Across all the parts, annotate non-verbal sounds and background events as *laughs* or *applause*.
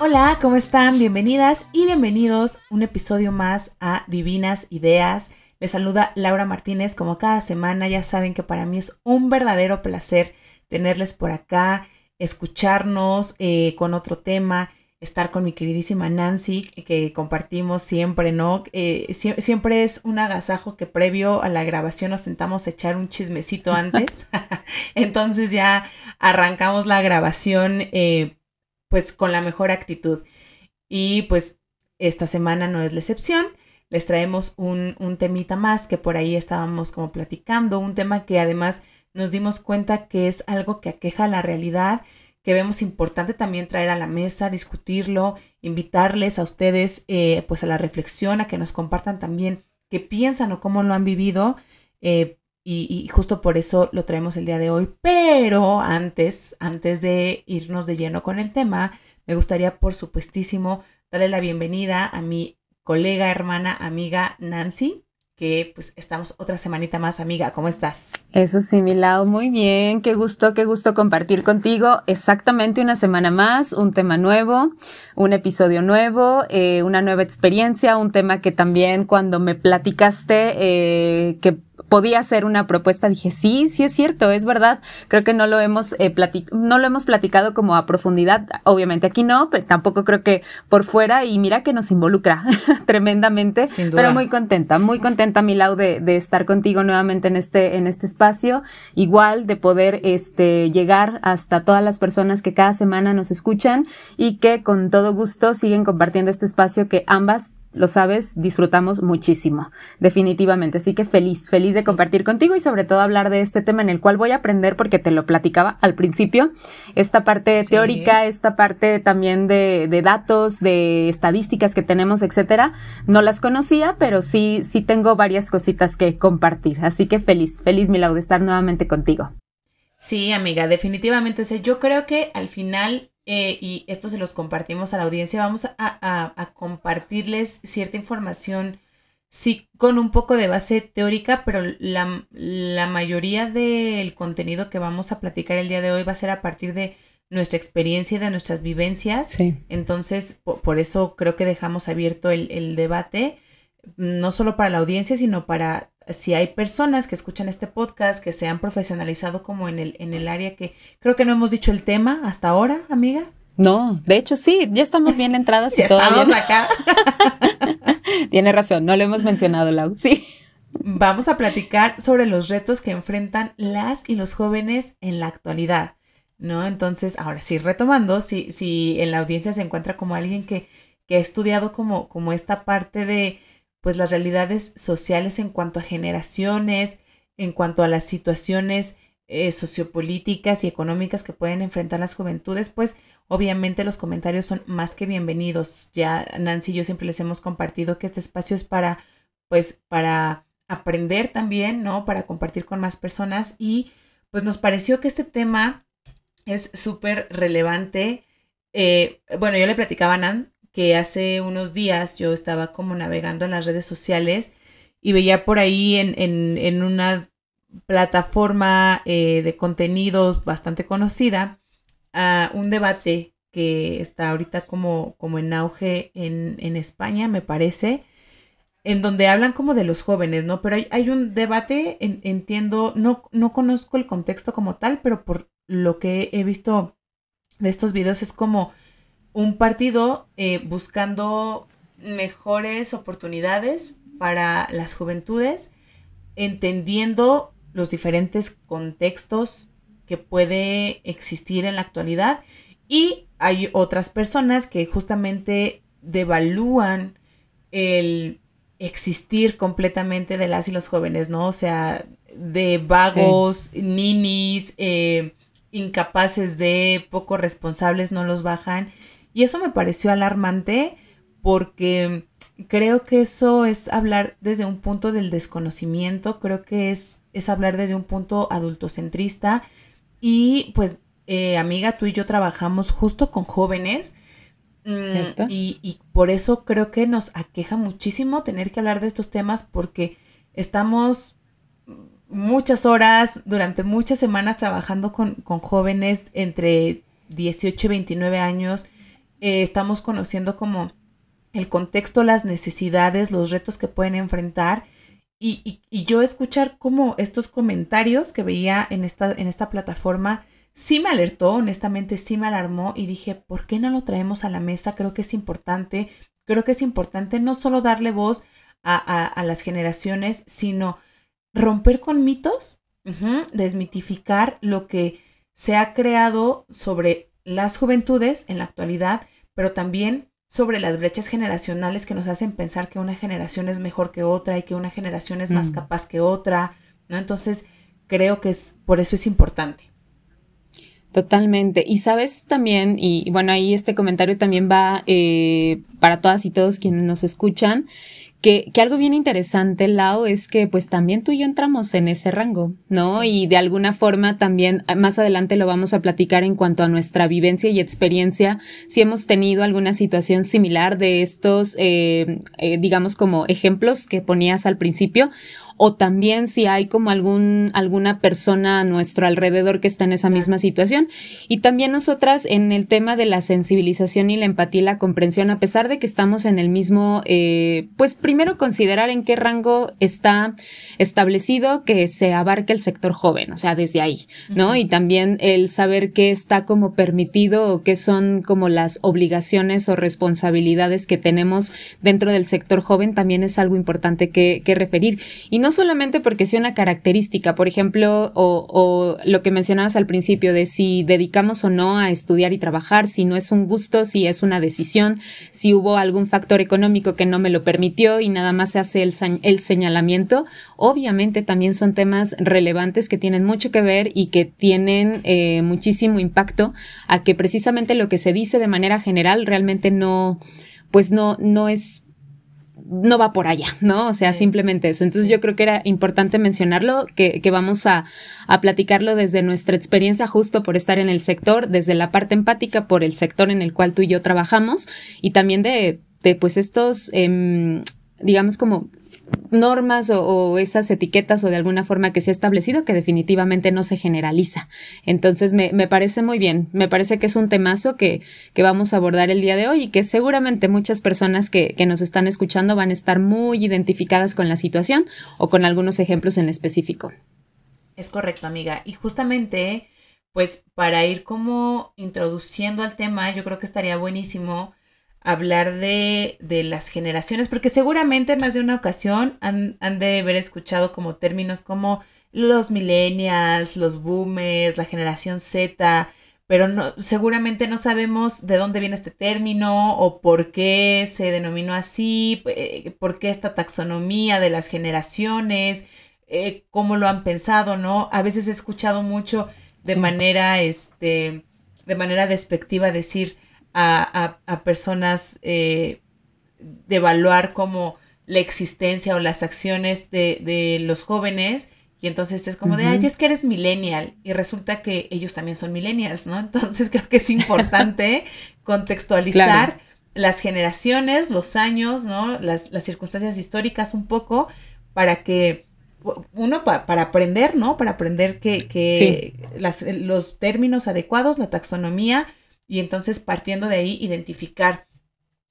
Hola, ¿cómo están? Bienvenidas y bienvenidos un episodio más a Divinas Ideas. Les saluda Laura Martínez como cada semana. Ya saben que para mí es un verdadero placer tenerles por acá, escucharnos eh, con otro tema, estar con mi queridísima Nancy, que compartimos siempre, ¿no? Eh, siempre es un agasajo que previo a la grabación nos sentamos a echar un chismecito antes. *laughs* *laughs* Entonces ya arrancamos la grabación eh, pues con la mejor actitud. Y pues esta semana no es la excepción. Les traemos un, un temita más que por ahí estábamos como platicando, un tema que además nos dimos cuenta que es algo que aqueja la realidad, que vemos importante también traer a la mesa, discutirlo, invitarles a ustedes eh, pues a la reflexión, a que nos compartan también qué piensan o cómo lo han vivido. Eh, y, justo por eso lo traemos el día de hoy. Pero antes, antes de irnos de lleno con el tema, me gustaría, por supuestísimo, darle la bienvenida a mi colega, hermana, amiga Nancy que pues estamos otra semanita más, amiga. ¿Cómo estás? Eso sí, mi lado, muy bien. Qué gusto, qué gusto compartir contigo. Exactamente una semana más, un tema nuevo, un episodio nuevo, eh, una nueva experiencia, un tema que también cuando me platicaste eh, que podía ser una propuesta, dije, sí, sí es cierto, es verdad. Creo que no lo hemos, eh, no lo hemos platicado como a profundidad. Obviamente aquí no, pero tampoco creo que por fuera. Y mira que nos involucra *laughs* tremendamente. Pero muy contenta, muy contenta, Milau, de, de estar contigo nuevamente en este, en este espacio. Igual de poder este, llegar hasta todas las personas que cada semana nos escuchan y que con todo gusto siguen compartiendo este espacio que ambas lo sabes, disfrutamos muchísimo, definitivamente. Así que feliz, feliz de compartir contigo y sobre todo hablar de este tema en el cual voy a aprender porque te lo platicaba al principio, esta parte teórica, esta parte también de, de, datos, de estadísticas que tenemos, etcétera. No las conocía, pero sí, sí tengo varias cositas que compartir. Así que feliz, feliz, Milau, de estar nuevamente contigo. Sí, amiga, definitivamente. O sea, yo creo que al final eh, y esto se los compartimos a la audiencia, vamos a, compartirles cierta información, sí, con un poco de base teórica, pero la, mayoría del contenido que vamos a platicar el día de hoy va a ser a partir de nuestra experiencia y de nuestras vivencias. Sí. Entonces, por, eso creo que dejamos abierto el, el debate, no solo para la audiencia, sino para si hay personas que escuchan este podcast que se han profesionalizado como en el, en el área que creo que no hemos dicho el tema hasta ahora, amiga. No, de hecho sí, ya estamos bien entradas *laughs* y todo. Estamos acá. *laughs* Tiene razón, no lo hemos mencionado, Lau. Sí. Vamos a platicar sobre los retos que enfrentan las y los jóvenes en la actualidad, ¿no? Entonces, ahora sí, retomando, si, si en la audiencia se encuentra como alguien que, que ha estudiado como, como esta parte de pues las realidades sociales en cuanto a generaciones, en cuanto a las situaciones eh, sociopolíticas y económicas que pueden enfrentar las juventudes, pues obviamente los comentarios son más que bienvenidos. Ya Nancy y yo siempre les hemos compartido que este espacio es para, pues, para aprender también, ¿no? Para compartir con más personas y pues nos pareció que este tema es súper relevante. Eh, bueno, yo le platicaba a Nan que hace unos días yo estaba como navegando en las redes sociales y veía por ahí en, una plataforma eh, de contenidos bastante conocida un debate que está ahorita como, como en auge en, España, me parece, en donde hablan como de los jóvenes, ¿no? Pero hay, un debate, entiendo, no, no conozco el contexto como tal, pero por lo que he visto de estos videos es como un partido eh, buscando mejores oportunidades para las juventudes, entendiendo los diferentes contextos que puede existir en la actualidad y hay otras personas que justamente devalúan el existir completamente de las y los jóvenes, ¿no? O sea, de vagos, ninis, eh, incapaces de, poco responsables, no los bajan. Y eso me pareció alarmante porque creo que eso es hablar desde un punto del desconocimiento, creo que es, es hablar desde un punto adultocentrista y pues eh, amiga, tú y yo trabajamos justo con jóvenes. Mm, y, y, por eso creo que nos aqueja muchísimo tener que hablar de estos temas porque estamos muchas horas, durante muchas semanas trabajando con, con jóvenes entre 18 y 29 años. Eh, estamos conociendo como el contexto, las necesidades, los retos que pueden enfrentar. Y, yo escuchar como estos comentarios que veía en esta, en esta plataforma sí me alertó, honestamente sí me alarmó y dije, ¿por qué no lo traemos a la mesa? Creo que es importante, creo que es importante no solo darle voz a, las generaciones, sino romper con mitos, desmitificar lo que se ha creado sobre las juventudes en la actualidad, pero también sobre las brechas generacionales que nos hacen pensar que una generación es mejor que otra y que una generación es más mm. capaz que otra, ¿no? Entonces, creo que es por eso es importante. Totalmente. Y sabes también, y bueno, ahí este comentario también va eh, para todas y todos quienes nos escuchan, que, que, algo bien interesante, Lau, es que pues también tú y yo entramos en ese rango, ¿no? Y de alguna forma también ah, más adelante lo vamos a platicar en cuanto a nuestra vivencia y experiencia, si hemos tenido alguna situación similar de estos, eh, eh, digamos como ejemplos que ponías al principio o también si hay como algún, alguna persona a nuestro alrededor que está en esa misma situación. Y también nosotras en el tema de la sensibilización y la empatía y la comprensión, a pesar de que estamos en el mismo, eh, pues primero considerar en qué rango está establecido que se abarque el sector joven, o sea, desde ahí, ¿no? Y también el saber qué está como permitido o qué son como las obligaciones o responsabilidades que tenemos dentro del sector joven también es algo importante que, que referir. Y no no solamente porque sea una característica, por ejemplo, o, lo que mencionabas al principio de si dedicamos o no a estudiar y trabajar, si no es un gusto, si es una decisión, si hubo algún factor económico que no me lo permitió y nada más se hace el, el señalamiento, obviamente también son temas relevantes que tienen mucho que ver y que tienen eh, muchísimo impacto a que precisamente lo que se dice de manera general realmente no, pues no, no es no va por allá, ¿no? O sea, simplemente eso. Entonces yo creo que era importante mencionarlo, que, que vamos a, a, platicarlo desde nuestra experiencia justo por estar en el sector, desde la parte empática por el sector en el cual tú y yo trabajamos y también de, de pues estos, eh, digamos como normas o, esas etiquetas o de alguna forma que se ha establecido que definitivamente no se generaliza. Entonces me, me, parece muy bien, me parece que es un temazo que, que, vamos a abordar el día de hoy y que seguramente muchas personas que, que nos están escuchando van a estar muy identificadas con la situación o con algunos ejemplos en específico. Es correcto, amiga. Y justamente, pues para ir como introduciendo al tema, yo creo que estaría buenísimo hablar de, de, las generaciones, porque seguramente en más de una ocasión han, han, de haber escuchado como términos como los millennials, los boomers, la generación Z, pero no, seguramente no sabemos de dónde viene este término o por qué se denominó así, eh, por qué esta taxonomía de las generaciones, eh, cómo lo han pensado, ¿no? A veces he escuchado mucho de manera, este, de manera despectiva decir, a, personas eh, de evaluar como la existencia o las acciones de, los jóvenes. Y entonces es como de, ay, es que eres millennial. Y resulta que ellos también son millennials, ¿no? Entonces *laughs* creo que es importante *laughs* contextualizar las generaciones, los años, ¿no? Las, circunstancias históricas un poco para que uno para aprender, ¿no? Para aprender que, los términos adecuados, la taxonomía, y entonces partiendo de ahí identificar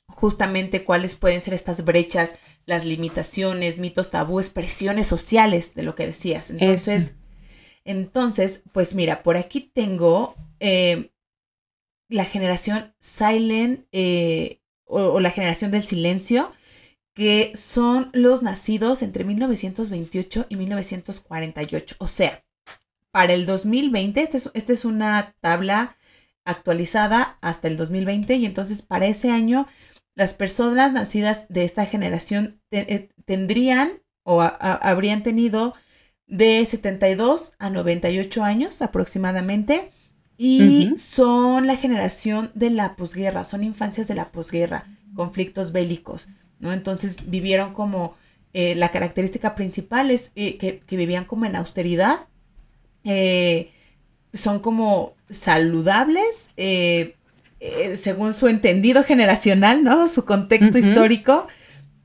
justamente cuáles pueden ser estas brechas, las limitaciones, mitos, tabúes, presiones sociales de lo que decías. Entonces, entonces pues mira, por aquí tengo eh, la generación silent eh, o, la generación del silencio, que son los nacidos entre 1928 y 1948. O sea, para el 2020, esta es, esta es una tabla actualizada hasta el 2020 y entonces para ese año las personas nacidas de esta generación eh, tendrían o habrían tenido de 72 a 98 años aproximadamente y son la generación de la posguerra, son infancias de la posguerra, conflictos bélicos, ¿no? Entonces vivieron como, eh, la característica principal es eh, que, que, vivían como en austeridad, son como saludables, eh, eh, según su entendido generacional, ¿no? Su contexto histórico,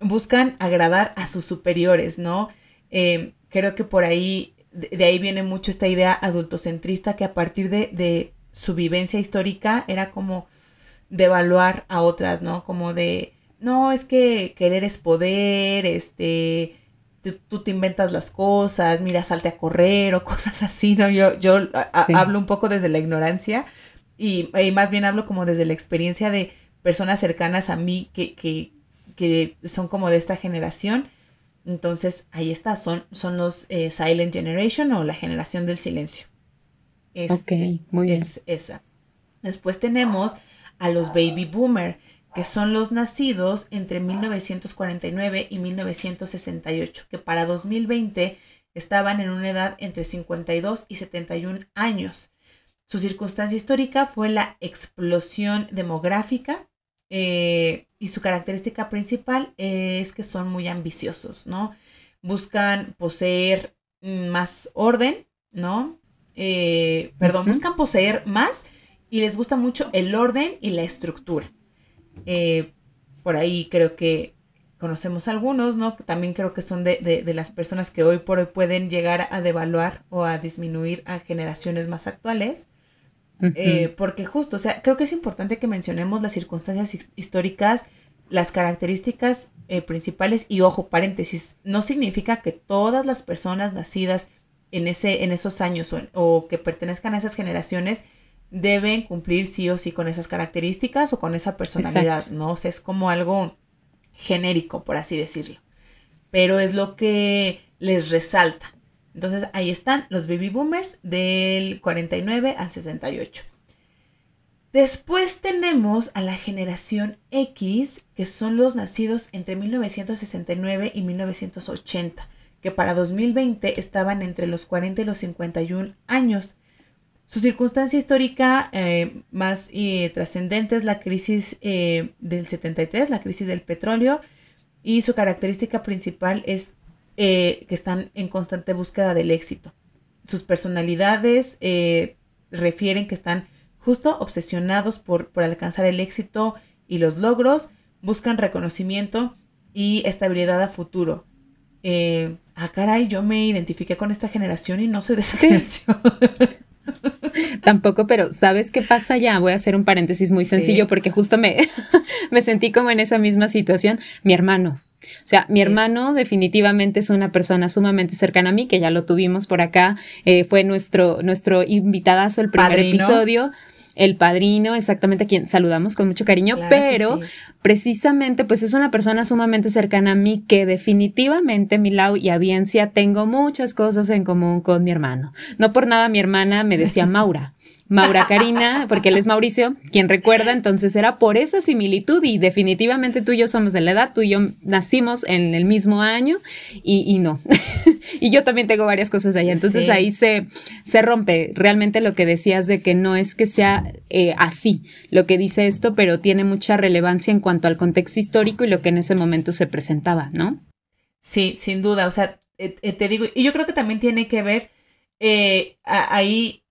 buscan agradar a sus superiores, ¿no? Eh, creo que por ahí, de, ahí viene mucho esta idea adultocentrista que a partir de, de su vivencia histórica era como devaluar a otras, ¿no? Como de, no, es que querer es poder, este, tú, te inventas las cosas, mira, salte a correr o *laughs* cosas así, ¿no? Yo, yo hablo un poco desde la ignorancia y, más bien hablo como desde la experiencia de personas cercanas a mí que, que, que son como de esta generación. Entonces, ahí está, son, son los eh, Silent Generation o la generación del silencio. ok, muy bien. Es esa. Después tenemos a los Baby Boomer, que son los nacidos entre 1949 y 1968, que para 2020 estaban en una edad entre 52 y 71 años. Su circunstancia histórica fue la explosión demográfica eh, y su característica principal es que son muy ambiciosos, ¿no? Buscan poseer más orden, ¿no? Eh, perdón, buscan poseer más y les gusta mucho el orden y la estructura. Eh, por ahí creo que conocemos algunos, ¿no? También creo que son de, de, las personas que hoy por hoy pueden llegar a devaluar o a disminuir a generaciones más actuales. Eh, porque justo, o sea, creo que es importante que mencionemos las circunstancias históricas, las características eh, principales y ojo, paréntesis, no significa que todas las personas nacidas en, ese, en esos años o, que pertenezcan a esas generaciones deben cumplir sí o sí con esas características o con esa personalidad, ¿no? O sea, es como algo genérico, por así decirlo. Pero es lo que les resalta. Entonces ahí están los baby boomers del 49 al 68. Después tenemos a la generación X, que son los nacidos entre 1969 y 1980, que para 2020 estaban entre los 40 y los 51 años. Su circunstancia histórica eh, más eh, trascendente es la crisis eh, del 73, la crisis del petróleo, y su característica principal es que están en constante búsqueda del éxito. Sus personalidades refieren que están justo obsesionados por, por alcanzar el éxito y los logros, buscan reconocimiento y estabilidad a futuro. Ah, caray, yo me identifiqué con esta generación y no soy de esa generación. *laughs* *laughs* Tampoco, pero ¿sabes qué pasa ya? Voy a hacer un paréntesis muy sencillo porque justo me, *laughs* me sentí como en esa misma situación. Mi hermano, o sea, mi hermano definitivamente es una persona sumamente cercana a mí, que ya lo tuvimos por acá, eh, fue nuestro, nuestro invitadazo el primer episodio el padrino, exactamente a quien saludamos con mucho cariño, pero precisamente pues es una persona sumamente cercana a mí que definitivamente, Milau y audiencia, tengo muchas cosas en común con mi hermano. No por nada mi hermana me decía *laughs* Maura. Maura Karina, porque él es Mauricio, quien recuerda, entonces era por esa similitud y definitivamente tú y yo somos de la edad, tú y yo nacimos en el mismo año y, no. *laughs* y yo también tengo varias cosas allá, entonces ahí se, se rompe realmente lo que decías de que no es que sea eh, así lo que dice esto, pero tiene mucha relevancia en cuanto al contexto histórico y lo que en ese momento se presentaba, ¿no? Sí, sin duda, o sea, eh, eh, te digo, y yo creo que también tiene que ver ahí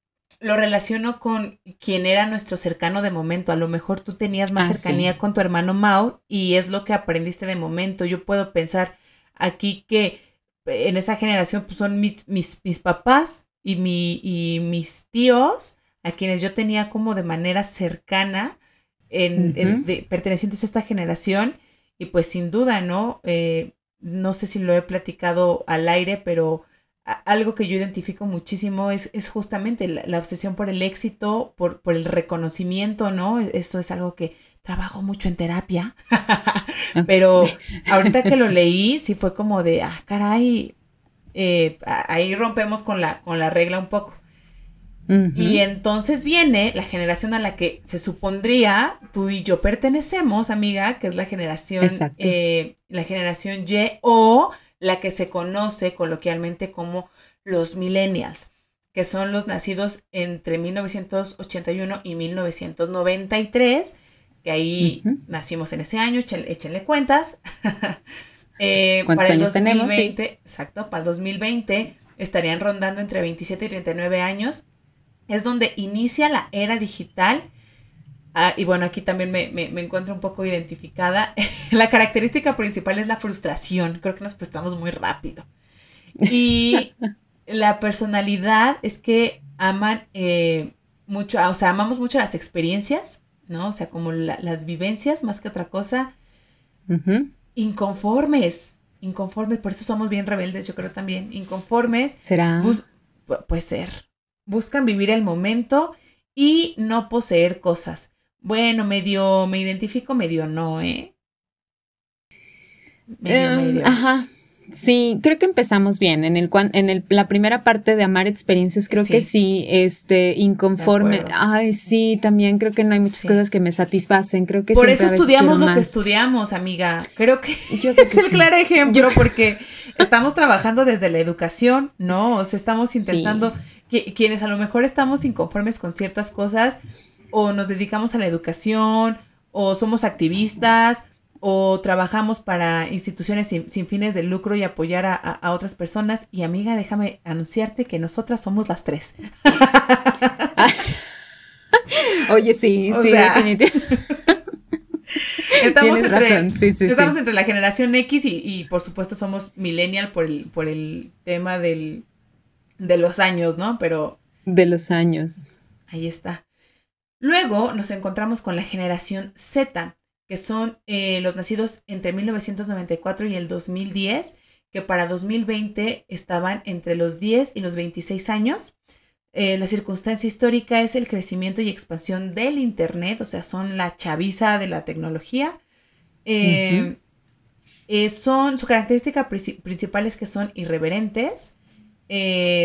lo relaciono con quien era nuestro cercano de momento. A lo mejor tú tenías más ah, cercanía con tu hermano Mao y es lo que aprendiste de momento. Yo puedo pensar aquí que en esa generación pues, son mis, mis, mis papás y, mi, y mis tíos a quienes yo tenía como de manera cercana en, pertenecientes a esta generación y pues sin duda, ¿no? Eh, no sé si lo he platicado al aire, pero algo que yo identifico muchísimo es, es justamente la, obsesión por el éxito, por, por, el reconocimiento, ¿no? E, eso es algo que trabajo mucho en terapia, *laughs* pero ahorita que lo leí, sí fue como de, ah, caray, eh, ahí rompemos con la, con la regla un poco. Y entonces viene la generación a la que se supondría tú y yo pertenecemos, amiga, que es la generación, eh, la generación Y o la que se conoce coloquialmente como los millennials, que son los nacidos entre 1981 y 1993, que ahí nacimos en ese año, échenle, cuentas. *laughs* eh, ¿Cuántos para años tenemos? Exacto, para el 2020 estarían rondando entre 27 y 39 años. Es donde inicia la era digital Ah, y bueno, aquí también me, encuentro un poco identificada. *laughs* la característica principal es la frustración. Creo que nos frustramos muy rápido. Y *laughs* la personalidad es que aman eh, mucho, o sea, amamos mucho las experiencias, ¿no? O sea, como las vivencias más que otra cosa. Inconformes, inconformes, por eso somos bien rebeldes, yo creo también. Inconformes. ¿Será? puede ser. Buscan vivir el momento y no poseer cosas. Bueno, medio me identifico, medio no, ¿eh? Medio, em, medio. Ajá. Sí, creo que empezamos bien. En el en el, la primera parte de amar experiencias, creo que sí, este, inconforme. Ay, sí, también creo que no hay muchas cosas que me satisfacen. Creo que Por eso estudiamos lo que estudiamos, amiga. Creo que, *laughs* es el claro ejemplo, porque *laughs* estamos trabajando desde la educación, ¿no? O sea, estamos intentando, que, quienes a lo mejor estamos inconformes con ciertas cosas, o nos dedicamos a la educación, o somos activistas, o trabajamos para instituciones sin, fines de lucro y apoyar a, otras personas. Y amiga, déjame anunciarte que nosotras somos las tres. *laughs* Oye, sí, sí, definitivamente. *laughs* Estamos, entre, estamos entre la generación X y, por supuesto somos millennial por el, por el tema del, de los años, ¿no? Pero... De los años. Ahí está. Luego nos encontramos con la generación Z, que son eh, los nacidos entre 1994 y el 2010, que para 2020 estaban entre los 10 y los 26 años. Eh, la circunstancia histórica es el crecimiento y expansión del Internet, o sea, son la chaviza de la tecnología. Eh, son, su característica principal es que son irreverentes,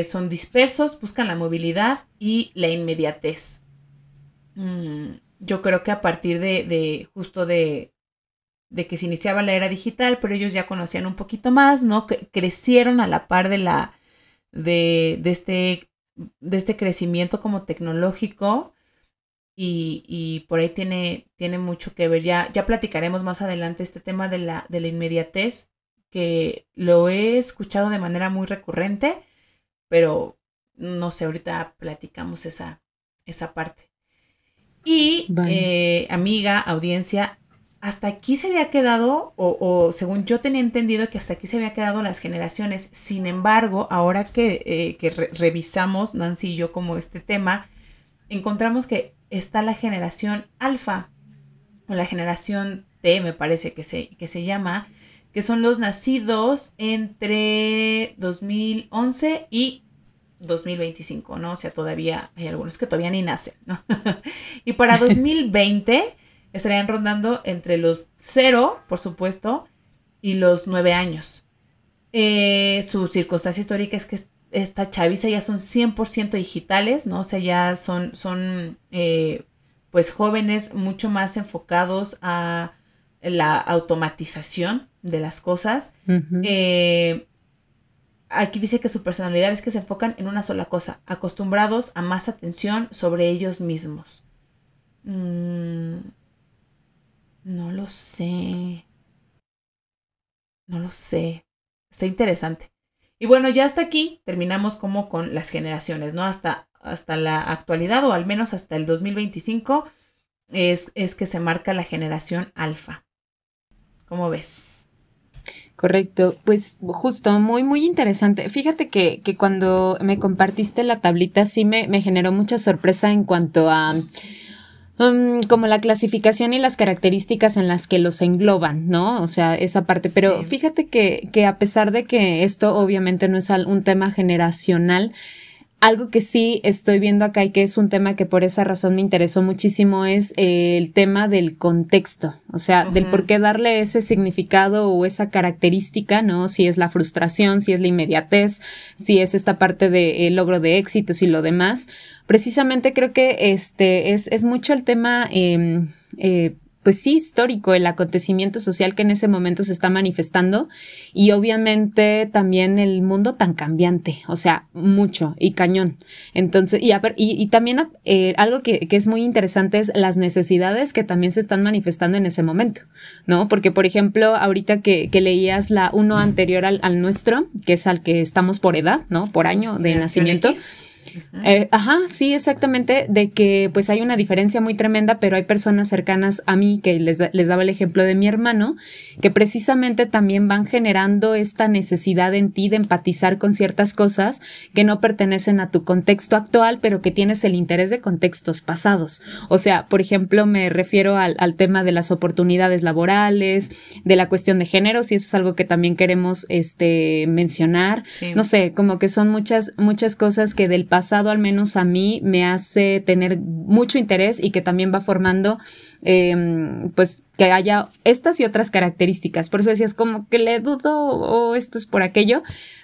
son dispersos, buscan la movilidad y la inmediatez. Mm, yo creo que a partir de, justo de, que se iniciaba la era digital, pero ellos ya conocían un poquito más, ¿no? crecieron a la par de la, de, de, este, de este crecimiento como tecnológico y, y, por ahí tiene, tiene mucho que ver. Ya, ya platicaremos más adelante este tema de la, de la inmediatez, que lo he escuchado de manera muy recurrente, pero no sé, ahorita platicamos esa, esa parte. Y eh, amiga, audiencia, hasta aquí se había quedado, o, según yo tenía entendido que hasta aquí se había quedado las generaciones. Sin embargo, ahora que, eh, revisamos, Nancy y yo, como este tema, encontramos que está la generación alfa, o la generación T, me parece que se, que se llama, que son los nacidos entre 2011 y 2025, ¿no? O sea, todavía hay algunos que todavía ni nacen, ¿no? *laughs* y para 2020 estarían rondando entre los 0, por supuesto, y los 9 años. Eh, su circunstancia histórica es que esta chaviza ya son 100% digitales, ¿no? O sea, ya son, son eh, pues jóvenes mucho más enfocados a la automatización de las cosas aquí dice que su personalidad es que se enfocan en una sola cosa, acostumbrados a más atención sobre ellos mismos. Mm, no lo sé. No lo sé. Está interesante. Y bueno, ya hasta aquí terminamos como con las generaciones, ¿no? Hasta, hasta la actualidad o al menos hasta el 2025 es, es que se marca la generación alfa. ¿Cómo ves? Correcto, pues justo, muy, muy interesante. Fíjate que, que cuando me compartiste la tablita sí me, me generó mucha sorpresa en cuanto a um, como la clasificación y las características en las que los engloban, ¿no? O sea, esa parte. Pero fíjate que, que a pesar de que esto obviamente no es un tema generacional, algo que sí estoy viendo acá y que es un tema que por esa razón me interesó muchísimo es eh, el tema del contexto, o sea, del por qué darle ese significado o esa característica, ¿no? Si es la frustración, si es la inmediatez, si es esta parte de logro de éxitos y lo demás. Precisamente creo que este es, es mucho el tema em, eh, pues sí, histórico, el acontecimiento social que en ese momento se está manifestando y obviamente también el mundo tan cambiante, o sea, mucho y cañón. Entonces, y, y, también eh, algo que, es muy interesante es las necesidades que también se están manifestando en ese momento, ¿no? Porque, por ejemplo, ahorita que, leías la uno anterior al, nuestro, que es al que estamos por edad, ¿no? Por año de nacimiento. Eh, ajá, sí, exactamente, de que pues hay una diferencia muy tremenda, pero hay personas cercanas a mí, que les, les daba el ejemplo de mi hermano, que precisamente también van generando esta necesidad en ti de empatizar con ciertas cosas que no pertenecen a tu contexto actual, pero que tienes el interés de contextos pasados. O sea, por ejemplo, me refiero al, al tema de las oportunidades laborales, de la cuestión de géneros, y eso es algo que también queremos este, mencionar. No sé, como que son muchas, muchas cosas que del pasado al menos a mí me hace tener mucho interés y que también va formando em, pues que haya estas y otras características. Por eso decías como que le dudo o esto es por aquello,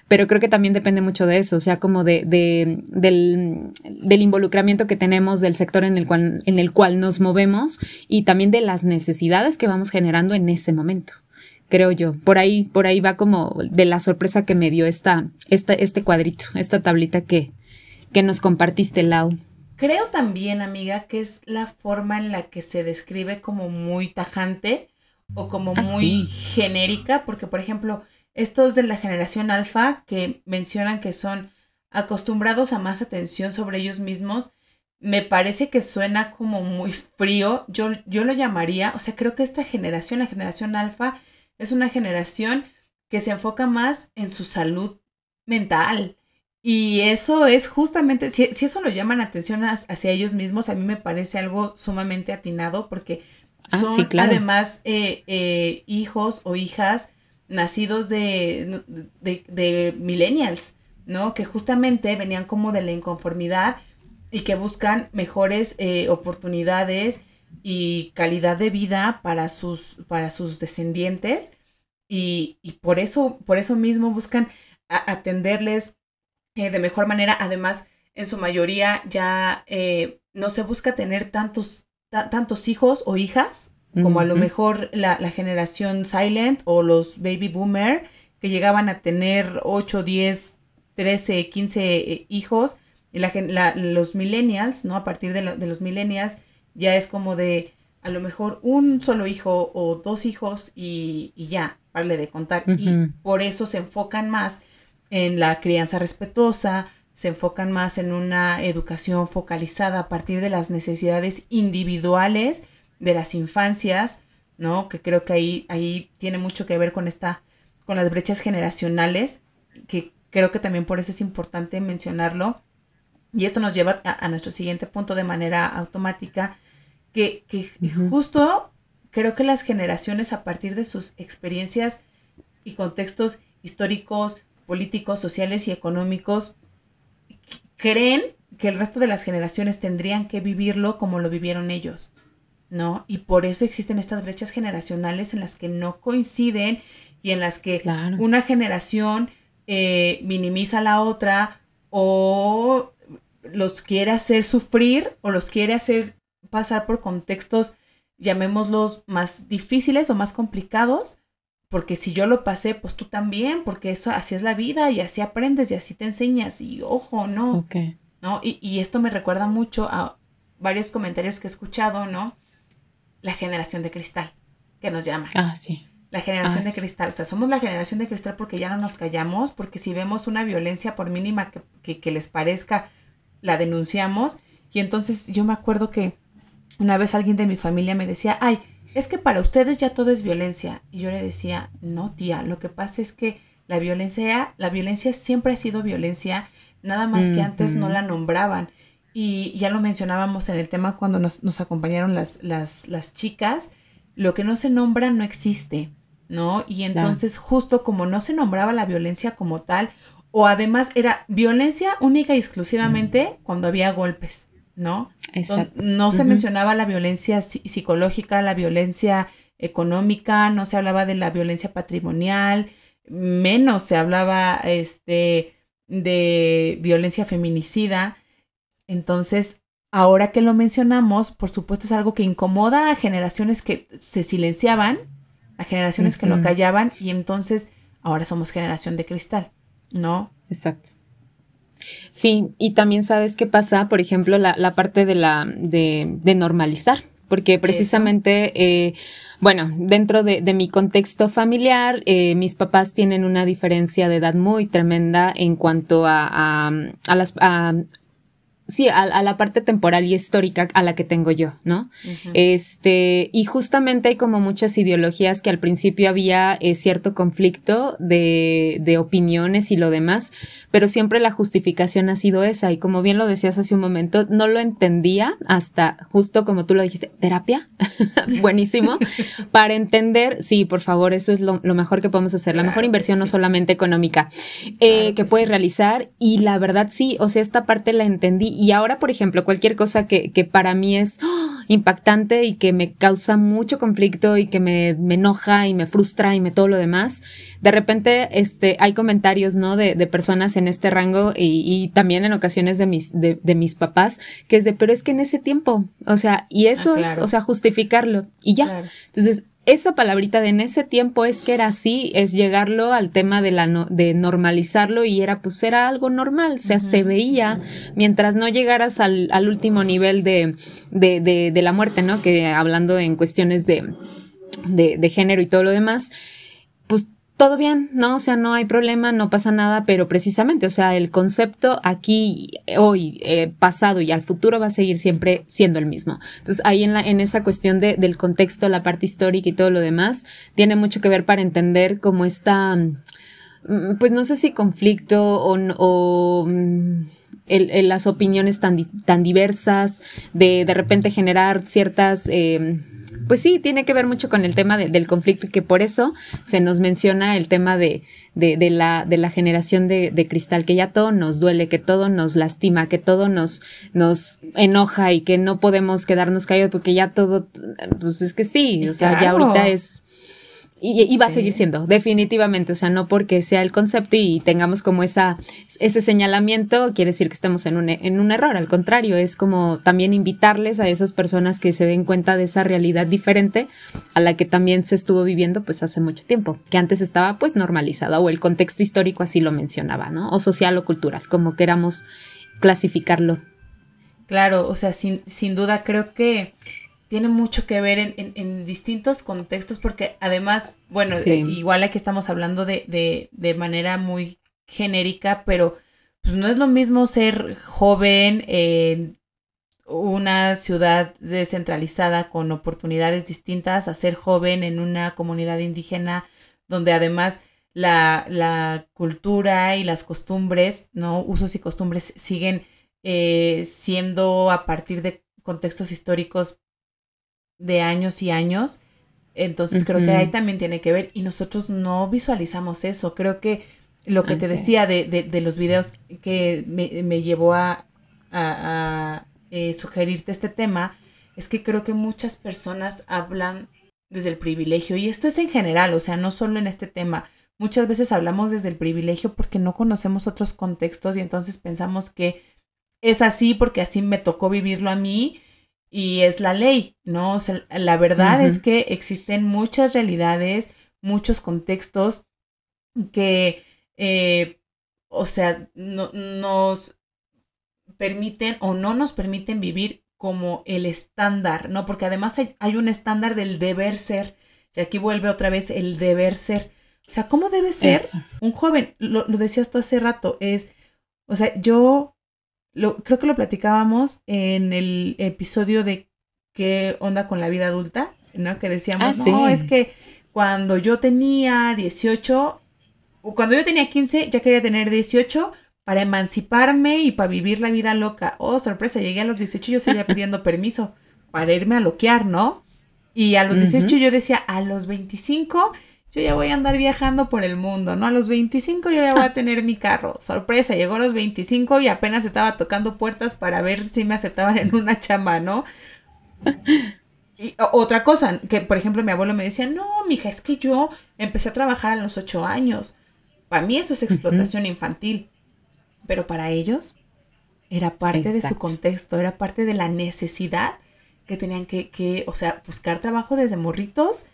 pero creo que también depende mucho de eso, o sea, como de, de del, del, involucramiento que tenemos del sector en el, cual, en el cual nos movemos y también de las necesidades que vamos generando en ese momento creo yo. Por ahí, por ahí va como de la sorpresa que me dio esta, esta, este cuadrito, esta tablita que, que nos compartiste, Lau. Creo también, amiga, que es la forma en la que se describe como muy tajante o como ah, muy genérica, porque por ejemplo, estos de la generación alfa que mencionan que son acostumbrados a más atención sobre ellos mismos, me parece que suena como muy frío. Yo, yo lo llamaría, o sea, creo que esta generación, la generación alfa, es una generación que se enfoca más en su salud mental. Y eso es justamente, si, eso lo llaman atención hacia ellos mismos, a mí me parece algo sumamente atinado porque ah, son además eh, eh, hijos o hijas nacidos de, de, millennials, ¿no? Que justamente venían como de la inconformidad y que buscan mejores eh, oportunidades y calidad de vida para sus, para sus descendientes y, por, eso, por eso mismo buscan atenderles eh, de mejor manera. Además, en su mayoría ya eh, no se busca tener tantos, tantos hijos o hijas como a lo mejor la, generación Silent o los baby boomer que llegaban a tener 8, 10, 13, 15 hijos. Y la, los millennials, ¿no? A partir de, de los millennials ya es como de a lo mejor un solo hijo o dos hijos y, ya, vale de contar. Y por eso se enfocan más en la crianza respetuosa, se enfocan más en una educación focalizada a partir de las necesidades individuales de las infancias, ¿no? Que creo que ahí, ahí tiene mucho que ver con esta, con las brechas generacionales, que creo que también por eso es importante mencionarlo. Y esto nos lleva a nuestro siguiente punto de manera automática, que, justo creo que las generaciones a partir de sus experiencias y contextos históricos, políticos, sociales y económicos, creen que el resto de las generaciones tendrían que vivirlo como lo vivieron ellos, ¿no? Y por eso existen estas brechas generacionales en las que no coinciden y en las que una generación eh, minimiza a la otra o los quiere hacer sufrir o los quiere hacer pasar por contextos, llamémoslos más difíciles o más complicados, porque si yo lo pasé, pues tú también, porque eso así es la vida y así aprendes y así te enseñas y ojo, ¿no? ¿No? Y, y esto me recuerda mucho a varios comentarios que he escuchado, ¿no? La generación de cristal, que nos llama. Ah, sí. La generación ah, de cristal. O sea, somos la generación de cristal porque ya no nos callamos, porque si vemos una violencia, por mínima que, que les parezca, la denunciamos. Y entonces yo me acuerdo que una vez alguien de mi familia me decía, ay, es que para ustedes ya todo es violencia. Y yo le decía, no, tía, lo que pasa es que la violencia, la violencia siempre ha sido violencia, nada más que antes no la nombraban. Y ya lo mencionábamos en el tema cuando nos, nos acompañaron las, las, las, chicas, lo que no se nombra no existe, ¿no? Y entonces justo como no se nombraba la violencia como tal, o además era violencia única y exclusivamente cuando había golpes, ¿no? No se mencionaba la violencia psicológica, la violencia económica, no se hablaba de la violencia patrimonial, menos se hablaba este, de violencia feminicida. Entonces, ahora que lo mencionamos, por supuesto es algo que incomoda a generaciones que se silenciaban, a generaciones que lo callaban, y entonces ahora somos generación de cristal, ¿no? Exacto. Sí, y también sabes qué pasa, por ejemplo, la, la parte de la de, de normalizar, porque precisamente, eh, bueno, dentro de, de, mi contexto familiar, eh, mis papás tienen una diferencia de edad muy tremenda en cuanto a, a, a las... A, sí, a, la parte temporal y histórica a la que tengo yo, ¿no? Este, y justamente hay como muchas ideologías que al principio había eh, cierto conflicto de, de, opiniones y lo demás, pero siempre la justificación ha sido esa. Y como bien lo decías hace un momento, no lo entendía hasta justo como tú lo dijiste, terapia, *laughs* buenísimo, *laughs* para entender, sí, por favor, eso es lo, mejor que podemos hacer, la mejor inversión no solamente económica eh, que, puedes realizar. Y la verdad, sí, o sea, esta parte la entendí. Y ahora, por ejemplo, cualquier cosa que, que para mí es ¡ah! impactante y que me causa mucho conflicto y que me, me, enoja y me frustra y me todo lo demás, de repente este, hay comentarios, ¿no? De, de personas en este rango y, y, también en ocasiones de mis, de, de, mis papás, que es de, pero es que en ese tiempo, o sea, y eso ah, es, o sea, justificarlo y ya. Entonces, esa palabrita de en ese tiempo es que era así, es llegarlo al tema de, la de normalizarlo y era pues era algo normal, o sea, se veía mientras no llegaras al, al último nivel de, de, de, de, la muerte, ¿no? Que hablando en cuestiones de, de, de género y todo lo demás, pues todo bien, ¿no? O sea, no hay problema, no pasa nada, pero precisamente, o sea, el concepto aquí, hoy, eh, pasado y al futuro va a seguir siempre siendo el mismo. Entonces, ahí en, la, en esa cuestión de, del contexto, la parte histórica y todo lo demás, tiene mucho que ver para entender cómo está, mm, pues no sé si conflicto o... o mm, el, las opiniones tan, tan diversas, de de repente generar ciertas... Eh, pues sí, tiene que ver mucho con el tema del conflicto y que por eso se nos menciona el tema de, de, la, de la generación de, de, cristal, que ya todo nos duele, que todo nos lastima, que todo nos, nos enoja y que no podemos quedarnos callados porque ya todo, pues es que sí, o sea, ya ahorita es y, va a seguir siendo, definitivamente. O sea, no porque sea el concepto y tengamos como esa, ese señalamiento, quiere decir que estamos en un, en un error. Al contrario, es como también invitarles a esas personas que se den cuenta de esa realidad diferente a la que también se estuvo viviendo pues hace mucho tiempo, que antes estaba pues normalizada o el contexto histórico así lo mencionaba, ¿no? O social o cultural, como queramos clasificarlo. Claro, o sea, sin, sin duda creo que tiene mucho que ver en, en, distintos contextos, porque además, bueno, eh, igual aquí estamos hablando de, de, de, manera muy genérica, pero pues no es lo mismo ser joven en una ciudad descentralizada con oportunidades distintas a ser joven en una comunidad indígena donde además la, la cultura y las costumbres, ¿no? Usos y costumbres siguen eh, siendo a partir de contextos históricos de años y años. Entonces creo que ahí también tiene que ver y nosotros no visualizamos eso. Creo que lo que te decía de, de, los videos que me, me llevó a, a, eh, sugerirte este tema es que creo que muchas personas hablan desde el privilegio y esto es en general, o sea, no solo en este tema. Muchas veces hablamos desde el privilegio porque no conocemos otros contextos y entonces pensamos que es así porque así me tocó vivirlo a mí y es la ley, ¿no? O sea, la verdad es que existen muchas realidades, muchos contextos que, eh, o sea, no, nos permiten o no nos permiten vivir como el estándar, ¿no? Porque además hay, un estándar del deber ser, y aquí vuelve otra vez el deber ser. O sea, ¿cómo debe ser un joven? Lo, lo decías tú hace rato, es, o sea, yo creo que lo platicábamos en el episodio de qué onda con la vida adulta, ¿no? Que decíamos, ah, no, es que cuando yo tenía 18, o cuando yo tenía 15, ya quería tener 18 para emanciparme y para vivir la vida loca. Oh, sorpresa, llegué a los 18 y yo seguía *laughs* pidiendo permiso para irme a loquear, ¿no? Y a los 18 yo decía, a los 25 yo ya voy a andar viajando por el mundo, ¿no? A los 25 yo ya voy a *laughs* tener mi carro. Sorpresa, llegó a los 25 y apenas estaba tocando puertas para ver si me aceptaban en una chamba, ¿no? Y otra cosa, que por ejemplo mi abuelo me decía, no, mija, es que yo empecé a trabajar a los 8 años. Para mí eso es explotación infantil. Pero para ellos era parte de su contexto, era parte de la necesidad que tenían que, que o sea, buscar trabajo desde morritos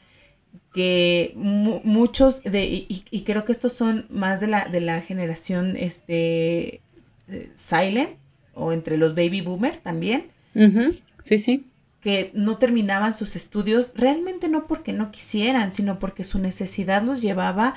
que muchos de, y, creo que estos son más de la, de la generación este, silent o entre los baby boomer también. Sí, sí. Que no terminaban sus estudios, realmente no porque no quisieran, sino porque su necesidad los llevaba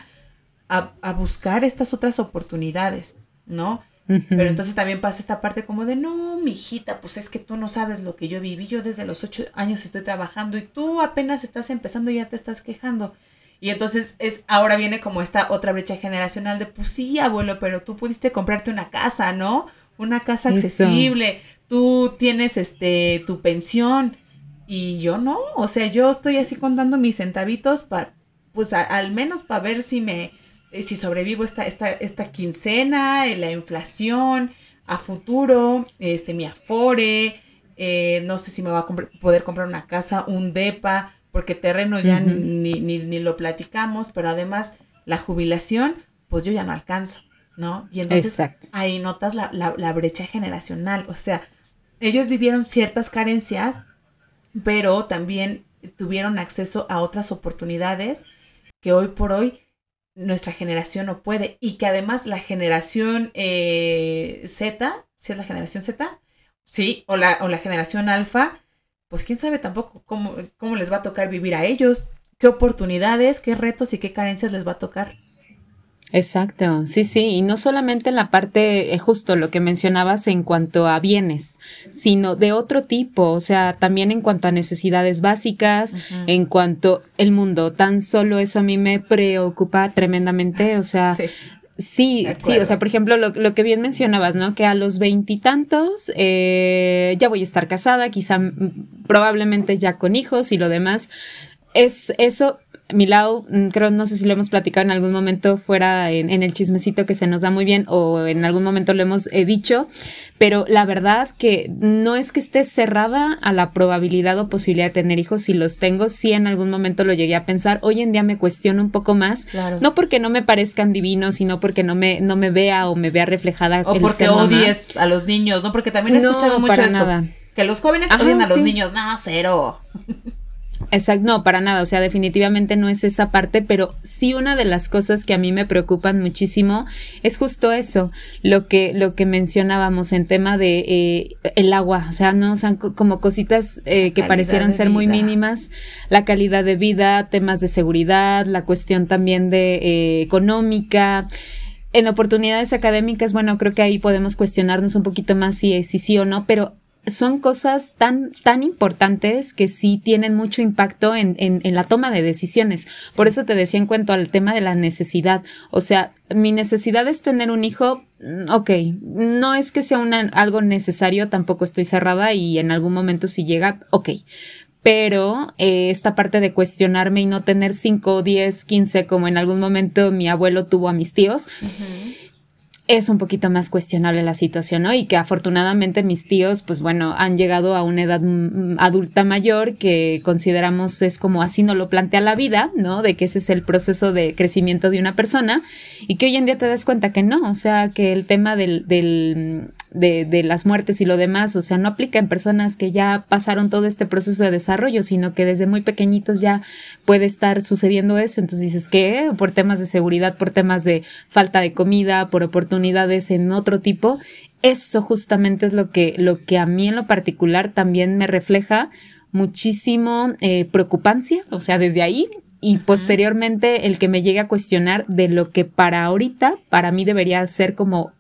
a, buscar estas otras oportunidades, ¿no? Pero entonces también pasa esta parte como de, no, mi hijita, pues es que tú no sabes lo que yo viví. Yo desde los ocho años estoy trabajando y tú apenas estás empezando y ya te estás quejando. Y entonces es, ahora viene como esta otra brecha generacional de, pues sí, abuelo, pero tú pudiste comprarte una casa, ¿no? Una casa accesible. Tú tienes este tu pensión y yo no. O sea, yo estoy así contando mis centavitos para, pues al menos para ver si me si sobrevivo esta, esta, esta quincena, eh, la inflación, a futuro, este, mi afore, eh, no sé si me va a poder comprar una casa, un DEPA, porque terreno ya ni, ni, lo platicamos, pero además la jubilación, pues yo ya no alcanzo, ¿no? Y entonces ahí notas la, la, la brecha generacional, o sea, ellos vivieron ciertas carencias, pero también tuvieron acceso a otras oportunidades que hoy por hoy nuestra generación no puede y que además la generación eh, Z, si es la generación Z, sí, o la, o la generación alfa, pues quién sabe tampoco cómo, cómo les va a tocar vivir a ellos, qué oportunidades, qué retos y qué carencias les va a tocar. Exacto, sí, sí, y no solamente en la parte, eh, justo lo que mencionabas en cuanto a bienes, sino de otro tipo, o sea, también en cuanto a necesidades básicas, en cuanto el mundo, tan solo eso a mí me preocupa tremendamente, o sea, *laughs* sí. Sí, o sea, por ejemplo, lo, lo, que bien mencionabas, ¿no? Que a los veintitantos eh, ya voy a estar casada, quizá probablemente ya con hijos y lo demás. Es eso, Milau, mm, creo, no sé si lo hemos platicado en algún momento fuera en, el chismecito que se nos da muy bien o en algún momento lo hemos eh, dicho, pero la verdad que no es que esté cerrada a la probabilidad o posibilidad de tener hijos, si los tengo, sí en algún momento lo llegué a pensar, hoy en día me cuestiono un poco más, no porque no me parezcan divinos, sino porque no me, no me vea o me vea reflejada. O porque odies a los niños, ¿no? Porque también he escuchado mucho esto. Nada. Que los jóvenes odian a los niños, no, cero. *laughs* Exacto, no, para nada, o sea, definitivamente no es esa parte, pero sí una de las cosas que a mí me preocupan muchísimo es justo eso, lo que, lo que mencionábamos en tema de eh, el agua, o sea, no, o sea, como cositas eh, que parecieran ser muy mínimas, la calidad de vida, temas de seguridad, la cuestión también de eh, económica, en oportunidades académicas, bueno, creo que ahí podemos cuestionarnos un poquito más si, si sí o no, pero son cosas tan, tan importantes que sí tienen mucho impacto en, en, la toma de decisiones. Por eso te decía en cuanto al tema de la necesidad. O sea, mi necesidad es tener un hijo, mm, ok, no es que sea una, algo necesario, tampoco estoy cerrada y en algún momento si llega, ok. Pero eh, esta parte de cuestionarme y no tener 5, 10, 15, como en algún momento mi abuelo tuvo a mis tíos, es un poquito más cuestionable la situación, ¿no? Y que afortunadamente mis tíos, pues bueno, han llegado a una edad adulta mayor que consideramos es como así no lo plantea la vida, ¿no? De que ese es el proceso de crecimiento de una persona y que hoy en día te das cuenta que no, o sea, que el tema del, del de, de, las muertes y lo demás, o sea, no aplica en personas que ya pasaron todo este proceso de desarrollo, sino que desde muy pequeñitos ya puede estar sucediendo eso. Entonces dices que por temas de seguridad, por temas de falta de comida, por oportunidades en otro tipo, eso justamente es lo que, lo que a mí en lo particular también me refleja muchísimo eh, preocupancia, o sea, desde ahí. Y posteriormente el que me llegue a cuestionar de lo que para ahorita, para mí debería ser como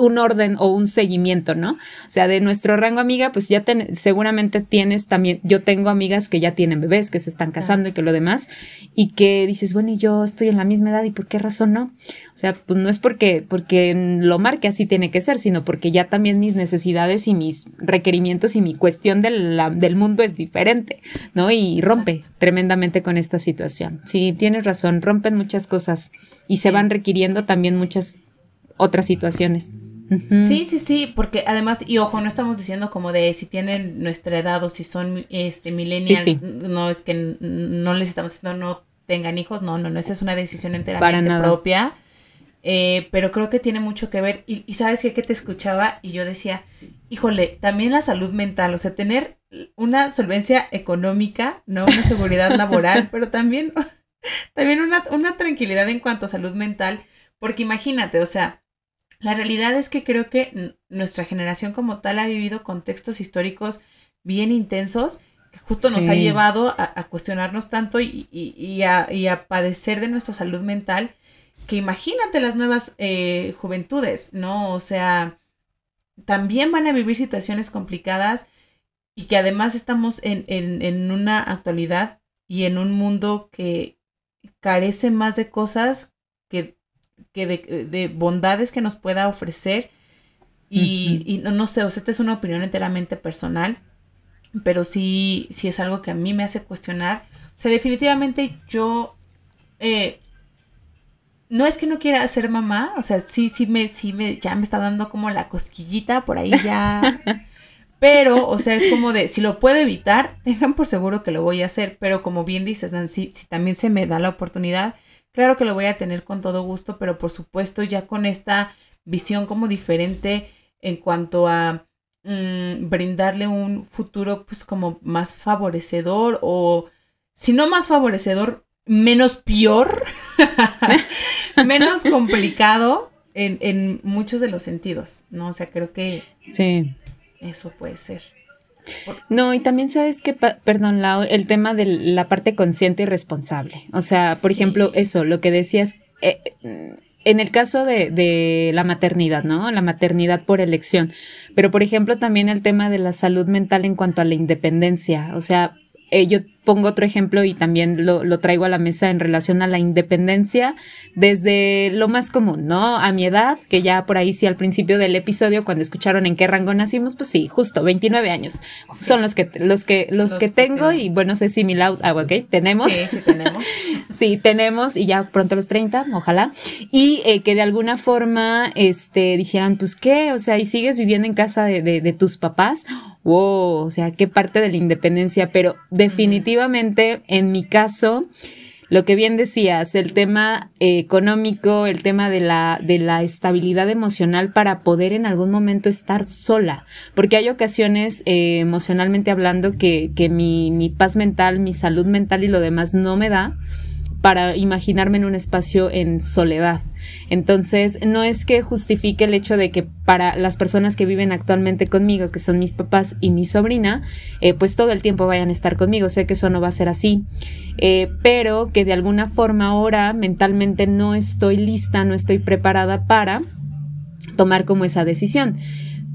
un orden o un seguimiento, ¿no? O sea, de nuestro rango amiga, pues ya seguramente tienes también, yo tengo amigas que ya tienen bebés, que se están casando y que lo demás, y que dices, bueno, y yo estoy en la misma edad y por qué razón no? O sea, pues no es porque, porque lo marque así tiene que ser, sino porque ya también mis necesidades y mis requerimientos y mi cuestión del mundo es diferente, ¿no? Y rompe tremendamente con esta situación. Sí, tienes razón, rompen muchas cosas y se van requiriendo también muchas otras situaciones. Sí, sí, sí, porque además, y ojo, no estamos diciendo como de si tienen nuestra edad o si son este millennials, no es que no les estamos diciendo no tengan hijos, no, no, no, esa es una decisión enteramente propia. Eh, pero creo que tiene mucho que ver. Y, sabes qué? que te escuchaba y yo decía, híjole, también la salud mental, o sea, tener una solvencia económica, ¿no? Una seguridad laboral, *laughs* pero también, *laughs* también una, una tranquilidad en cuanto a salud mental, porque imagínate, o sea, la realidad es que creo que nuestra generación como tal ha vivido contextos históricos bien intensos que justo nos ha llevado a, cuestionarnos tanto y, a, padecer de nuestra salud mental que imagínate las nuevas eh, juventudes, ¿no? O sea, también van a vivir situaciones complicadas y que además estamos en, en una actualidad y en un mundo que carece más de cosas que que de, bondades que nos pueda ofrecer. Y, no, no, sé, o sea, esta es una opinión enteramente personal, pero sí, sí es algo que a mí me hace cuestionar. O sea, definitivamente yo, eh, no es que no quiera ser mamá, o sea, sí, sí me, sí me, ya me está dando como la cosquillita por ahí ya. *laughs* Pero, o sea, es como de, si lo puedo evitar, tengan por seguro que lo voy a hacer. Pero como bien dices, Nancy, si también se me da la oportunidad, Claro que lo voy a tener con todo gusto, pero por supuesto ya con esta visión como diferente en cuanto a mm, brindarle un futuro pues como más favorecedor o si no más favorecedor, menos peor, *laughs* menos complicado en, en, muchos de los sentidos, ¿no? O sea, creo que sí. eso puede ser. No, y también sabes que, perdón, el tema de la parte consciente y responsable. O sea, por ejemplo, eso, lo que decías, eh, en el caso de, de, la maternidad, ¿no? La maternidad por elección. Pero, por ejemplo, también el tema de la salud mental en cuanto a la independencia. O sea, eh, yo pongo otro ejemplo y también lo, lo, traigo a la mesa en relación a la independencia desde lo más común, ¿no? A mi edad, que ya por ahí sí al principio del episodio, cuando escucharon en qué rango nacimos, pues sí, justo 29 años. Son los que, los que, los, que, tengo y bueno, sé si mi loud, ah, ok, tenemos. Sí, sí tenemos. *laughs* sí, tenemos y ya pronto los 30, ojalá. Y eh, que de alguna forma, este, dijeran, pues qué, o sea, y sigues viviendo en casa de, de, de tus papás *gasps* wow, o sea, qué parte de la independencia, pero definitivamente en mi caso, lo que bien decías, el tema eh, económico, el tema de la, de la estabilidad emocional para poder en algún momento estar sola, porque hay ocasiones eh, emocionalmente hablando que, que mi, mi paz mental, mi salud mental y lo demás no me da para imaginarme en un espacio en soledad. Entonces, no es que justifique el hecho de que para las personas que viven actualmente conmigo, que son mis papás y mi sobrina, eh, pues todo el tiempo vayan a estar conmigo. Sé que eso no va a ser así, eh, pero que de alguna forma ahora mentalmente no estoy lista, no estoy preparada para tomar como esa decisión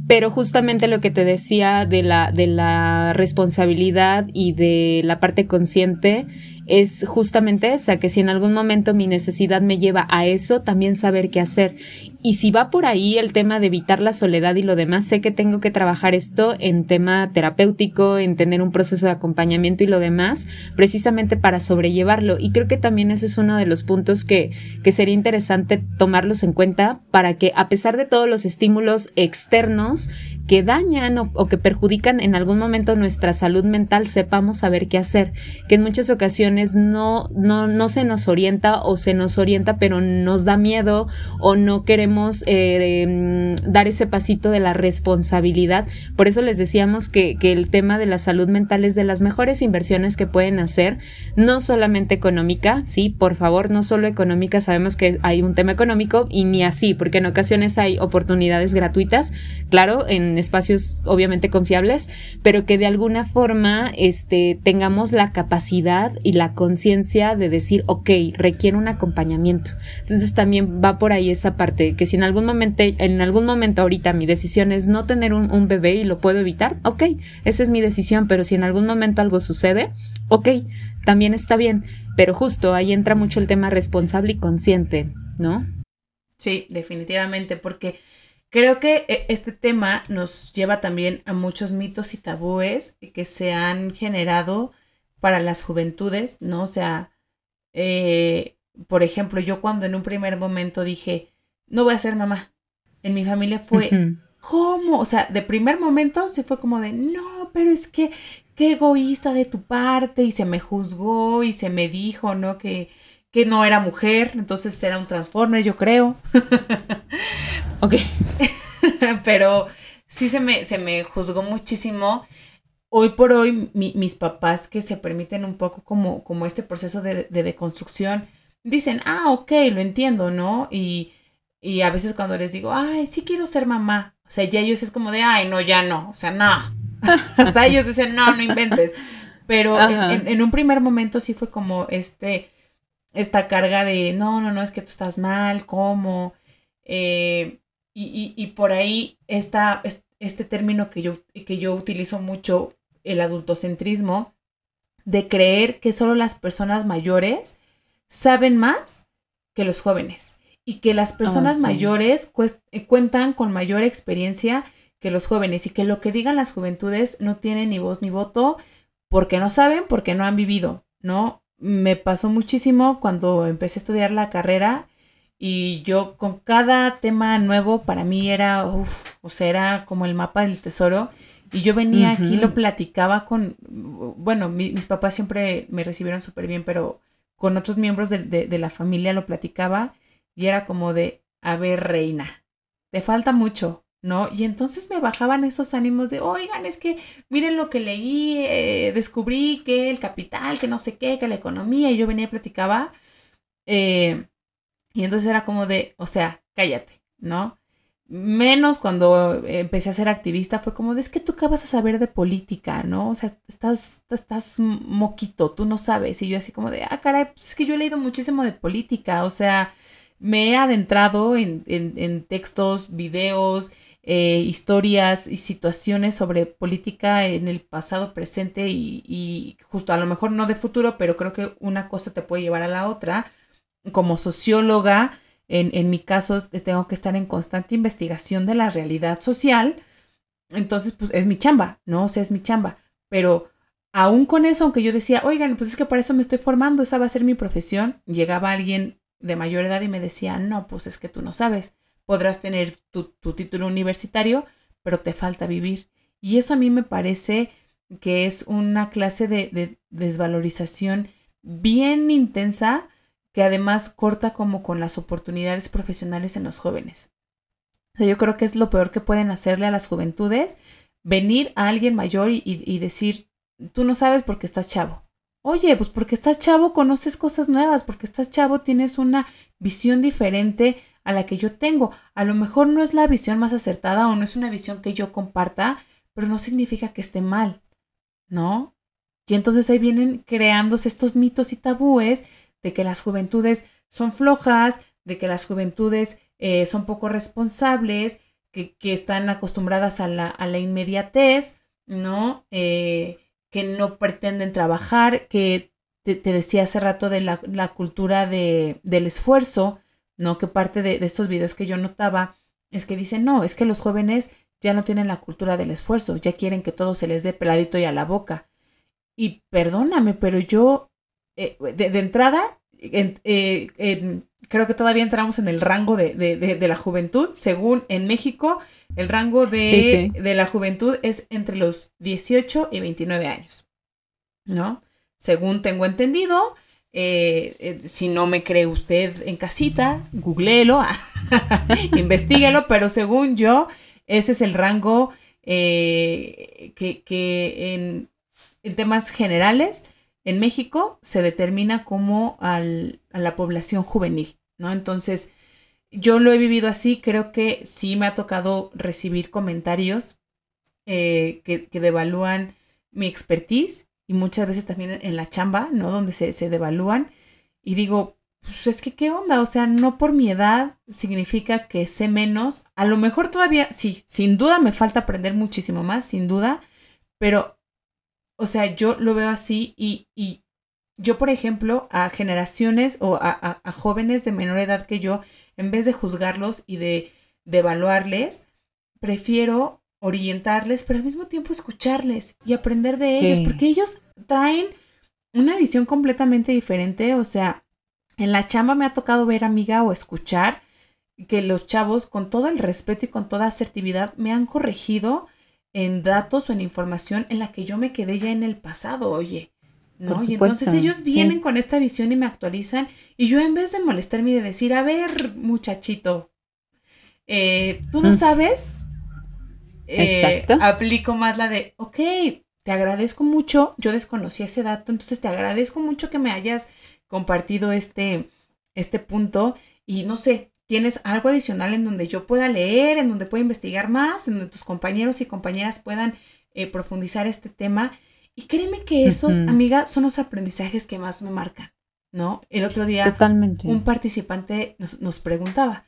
pero justamente lo que te decía de la, de la responsabilidad y de la parte consciente es justamente esa, que si en algún momento mi necesidad me lleva a eso, también saber qué hacer. Y si va por ahí el tema de evitar la soledad y lo demás, sé que tengo que trabajar esto en tema terapéutico, en tener un proceso de acompañamiento y lo demás, precisamente para sobrellevarlo. Y creo que también eso es uno de los puntos que, que sería interesante tomarlos en cuenta para que a pesar de todos los estímulos externos que dañan o, que perjudican en algún momento nuestra salud mental, sepamos saber qué hacer, que en muchas ocasiones no, no, no se nos orienta o se nos orienta, pero nos da miedo o no queremos eh, em, dar ese pasito de la responsabilidad. Por eso les decíamos que, que el tema de la salud mental es de las mejores inversiones que pueden hacer, no solamente económica, sí, por favor, no solo económica, sabemos que hay un tema económico y ni así, porque en ocasiones hay oportunidades gratuitas, claro, en espacios obviamente confiables, pero que de alguna forma este, tengamos la capacidad y la conciencia de decir, ok, requiere un acompañamiento. Entonces también va por ahí esa parte, que si en algún momento, en algún momento ahorita mi decisión es no tener un, un bebé y lo puedo evitar, ok, esa es mi decisión, pero si en algún momento algo sucede, ok, también está bien, pero justo ahí entra mucho el tema responsable y consciente, ¿no? Sí, definitivamente, porque Creo que eh, este tema nos lleva también a muchos mitos y tabúes que se han generado para las juventudes, ¿no? O sea, eh, por ejemplo, yo cuando en un primer momento dije, no voy a ser mamá, en mi familia fue, ¿cómo? O sea, de primer momento se fue como de, no, pero es que, qué egoísta de tu parte, y se me juzgó y se me dijo, ¿no? Que, que no era mujer, entonces era un transforme, yo creo. ok. *laughs* Pero sí se me, se me juzgó muchísimo. Hoy por hoy, mis papás que se permiten un poco como, como este proceso de, de deconstrucción, dicen, ah, ok, lo entiendo, ¿no? Y, y a veces cuando les digo, ay, sí quiero ser mamá, o sea, ya ellos es como de, ay, no, ya no, o sea, no. *laughs* Hasta ellos dicen, no, no inventes. Pero en, en, un primer momento sí fue como este, esta carga de, no, no, no, es que tú estás mal, ¿cómo? Eh, y, por ahí está este término que yo, que yo utilizo mucho, el adultocentrismo, de creer que solo las personas mayores saben más que los jóvenes y que las personas ah, mayores eh, cuentan con mayor experiencia que los jóvenes y que lo que digan las juventudes no tiene ni voz ni voto porque no saben, porque no han vivido, ¿no? Me pasó muchísimo cuando empecé a estudiar la carrera y yo con cada tema nuevo para mí era, uff, o sea, era como el mapa del tesoro. Y yo venía aquí, lo platicaba con, bueno, mis papás siempre me recibieron súper bien, pero con otros miembros de, de, la familia lo platicaba y era como de, a ver, reina, te falta mucho, ¿no? Y entonces me bajaban esos ánimos de, oigan, es que miren lo que leí, eh, descubrí que el capital, que no sé qué, que la economía, y yo venía y platicaba. Eh, y entonces era como de, o sea, cállate, ¿no? Menos cuando empecé a ser activista fue como de, es que tú qué vas a saber de política, ¿no? O sea, estás, estás moquito, tú no sabes. Y yo así como de, ah, caray, pues es que yo he leído muchísimo de política, o sea, me he adentrado en, en, textos, videos, eh, historias y situaciones sobre política en el pasado, presente y, justo a lo mejor no de futuro, pero creo que una cosa te puede llevar a la otra. Como socióloga, en, en mi caso, tengo que estar en constante investigación de la realidad social. Entonces, pues es mi chamba, ¿no? O sea, es mi chamba. Pero aún con eso, aunque yo decía, oigan, pues es que para eso me estoy formando, esa va a ser mi profesión, llegaba alguien de mayor edad y me decía, no, pues es que tú no sabes, podrás tener tu, título universitario, pero te falta vivir. Y eso a mí me parece que es una clase de, desvalorización bien intensa que además corta como con las oportunidades profesionales en los jóvenes. O sea, yo creo que es lo peor que pueden hacerle a las juventudes, venir a alguien mayor y decir, tú no sabes porque estás chavo. Oye, pues porque estás chavo conoces cosas nuevas, porque estás chavo tienes una visión diferente a la que yo tengo. A lo mejor no es la visión más acertada o no es una visión que yo comparta, pero no significa que esté mal, ¿no? Y entonces ahí vienen creándose estos mitos y tabúes de que las juventudes son flojas, de que las juventudes eh, son poco responsables, que, están acostumbradas a la, a la inmediatez, ¿no? Eh, que no pretenden trabajar, que te, decía hace rato de la, cultura de, del esfuerzo, ¿no? Que parte de, estos videos que yo notaba es que dicen, no, es que los jóvenes ya no tienen la cultura del esfuerzo, ya quieren que todo se les dé peladito y a la boca. Y perdóname, pero yo, eh, de, entrada, eh, creo que todavía entramos en el rango de, de, la juventud. Según en México, el rango de, la juventud es entre los 18 y 29 años, ¿no? Según tengo entendido, eh, eh, si no me cree usted en casita, googleelo, *laughs* investiguelo, pero según yo, ese es el rango eh, que, en, temas generales en México se determina como a la población juvenil, ¿no? Entonces, yo lo he vivido así, creo que sí me ha tocado recibir comentarios eh, que, devalúan mi expertise y muchas veces también en la chamba, ¿no? Donde se, se devalúan y digo, pues es que qué onda, o sea, no por mi edad significa que sé menos, a lo mejor todavía, sí, sin duda me falta aprender muchísimo más, sin duda, pero, o sea, yo lo veo así y, y yo, por ejemplo, a generaciones o a, a jóvenes de menor edad que yo, en vez de juzgarlos y de, evaluarles, prefiero orientarles, pero al mismo tiempo escucharles y aprender de ellos, porque ellos traen una visión completamente diferente. O sea, en la chamba me ha tocado ver, amiga, o escuchar que los chavos, con todo el respeto y con toda asertividad, me han corregido en datos o en información en la que yo me quedé ya en el pasado, oye. ¿no? y entonces ellos vienen con esta visión y me actualizan y yo en vez de molestarme y de decir, a ver, muchachito, eh, tú no sabes, eh, aplico más la de, ok, te agradezco mucho, yo desconocí ese dato, entonces te agradezco mucho que me hayas compartido este, este punto y no sé, tienes algo adicional en donde yo pueda leer, en donde pueda investigar más, en donde tus compañeros y compañeras puedan eh, profundizar este tema y créeme que esos, amiga, son los aprendizajes que más me marcan, ¿no? El otro día Totalmente. un participante nos, nos preguntaba,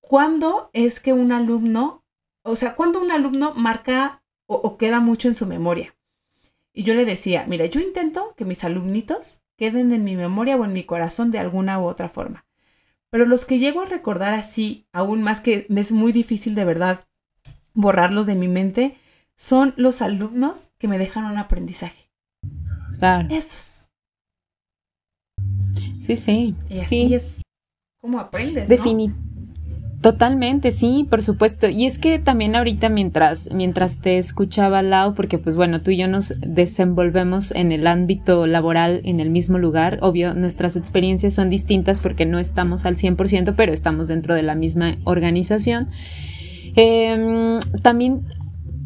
¿cuándo es que un alumno, o sea, cuándo un alumno marca o, o queda mucho en su memoria? Y yo le decía, mira, yo intento que mis alumnitos queden en mi memoria o en mi corazón de alguna u otra forma. Pero los que llego a recordar así, aún más que es muy difícil de verdad borrarlos de mi mente, son los alumnos que me dejan un aprendizaje. Claro. Esos. Sí, sí. Y así sí. es como aprendes. ¿no? Totalmente, sí, por supuesto. Y es que también ahorita mientras, mientras te escuchaba Lau, porque pues bueno, tú y yo nos desenvolvemos en el ámbito laboral en el mismo lugar. Obvio, nuestras experiencias son distintas porque no estamos al 100%, pero estamos dentro de la misma organización. Eh, también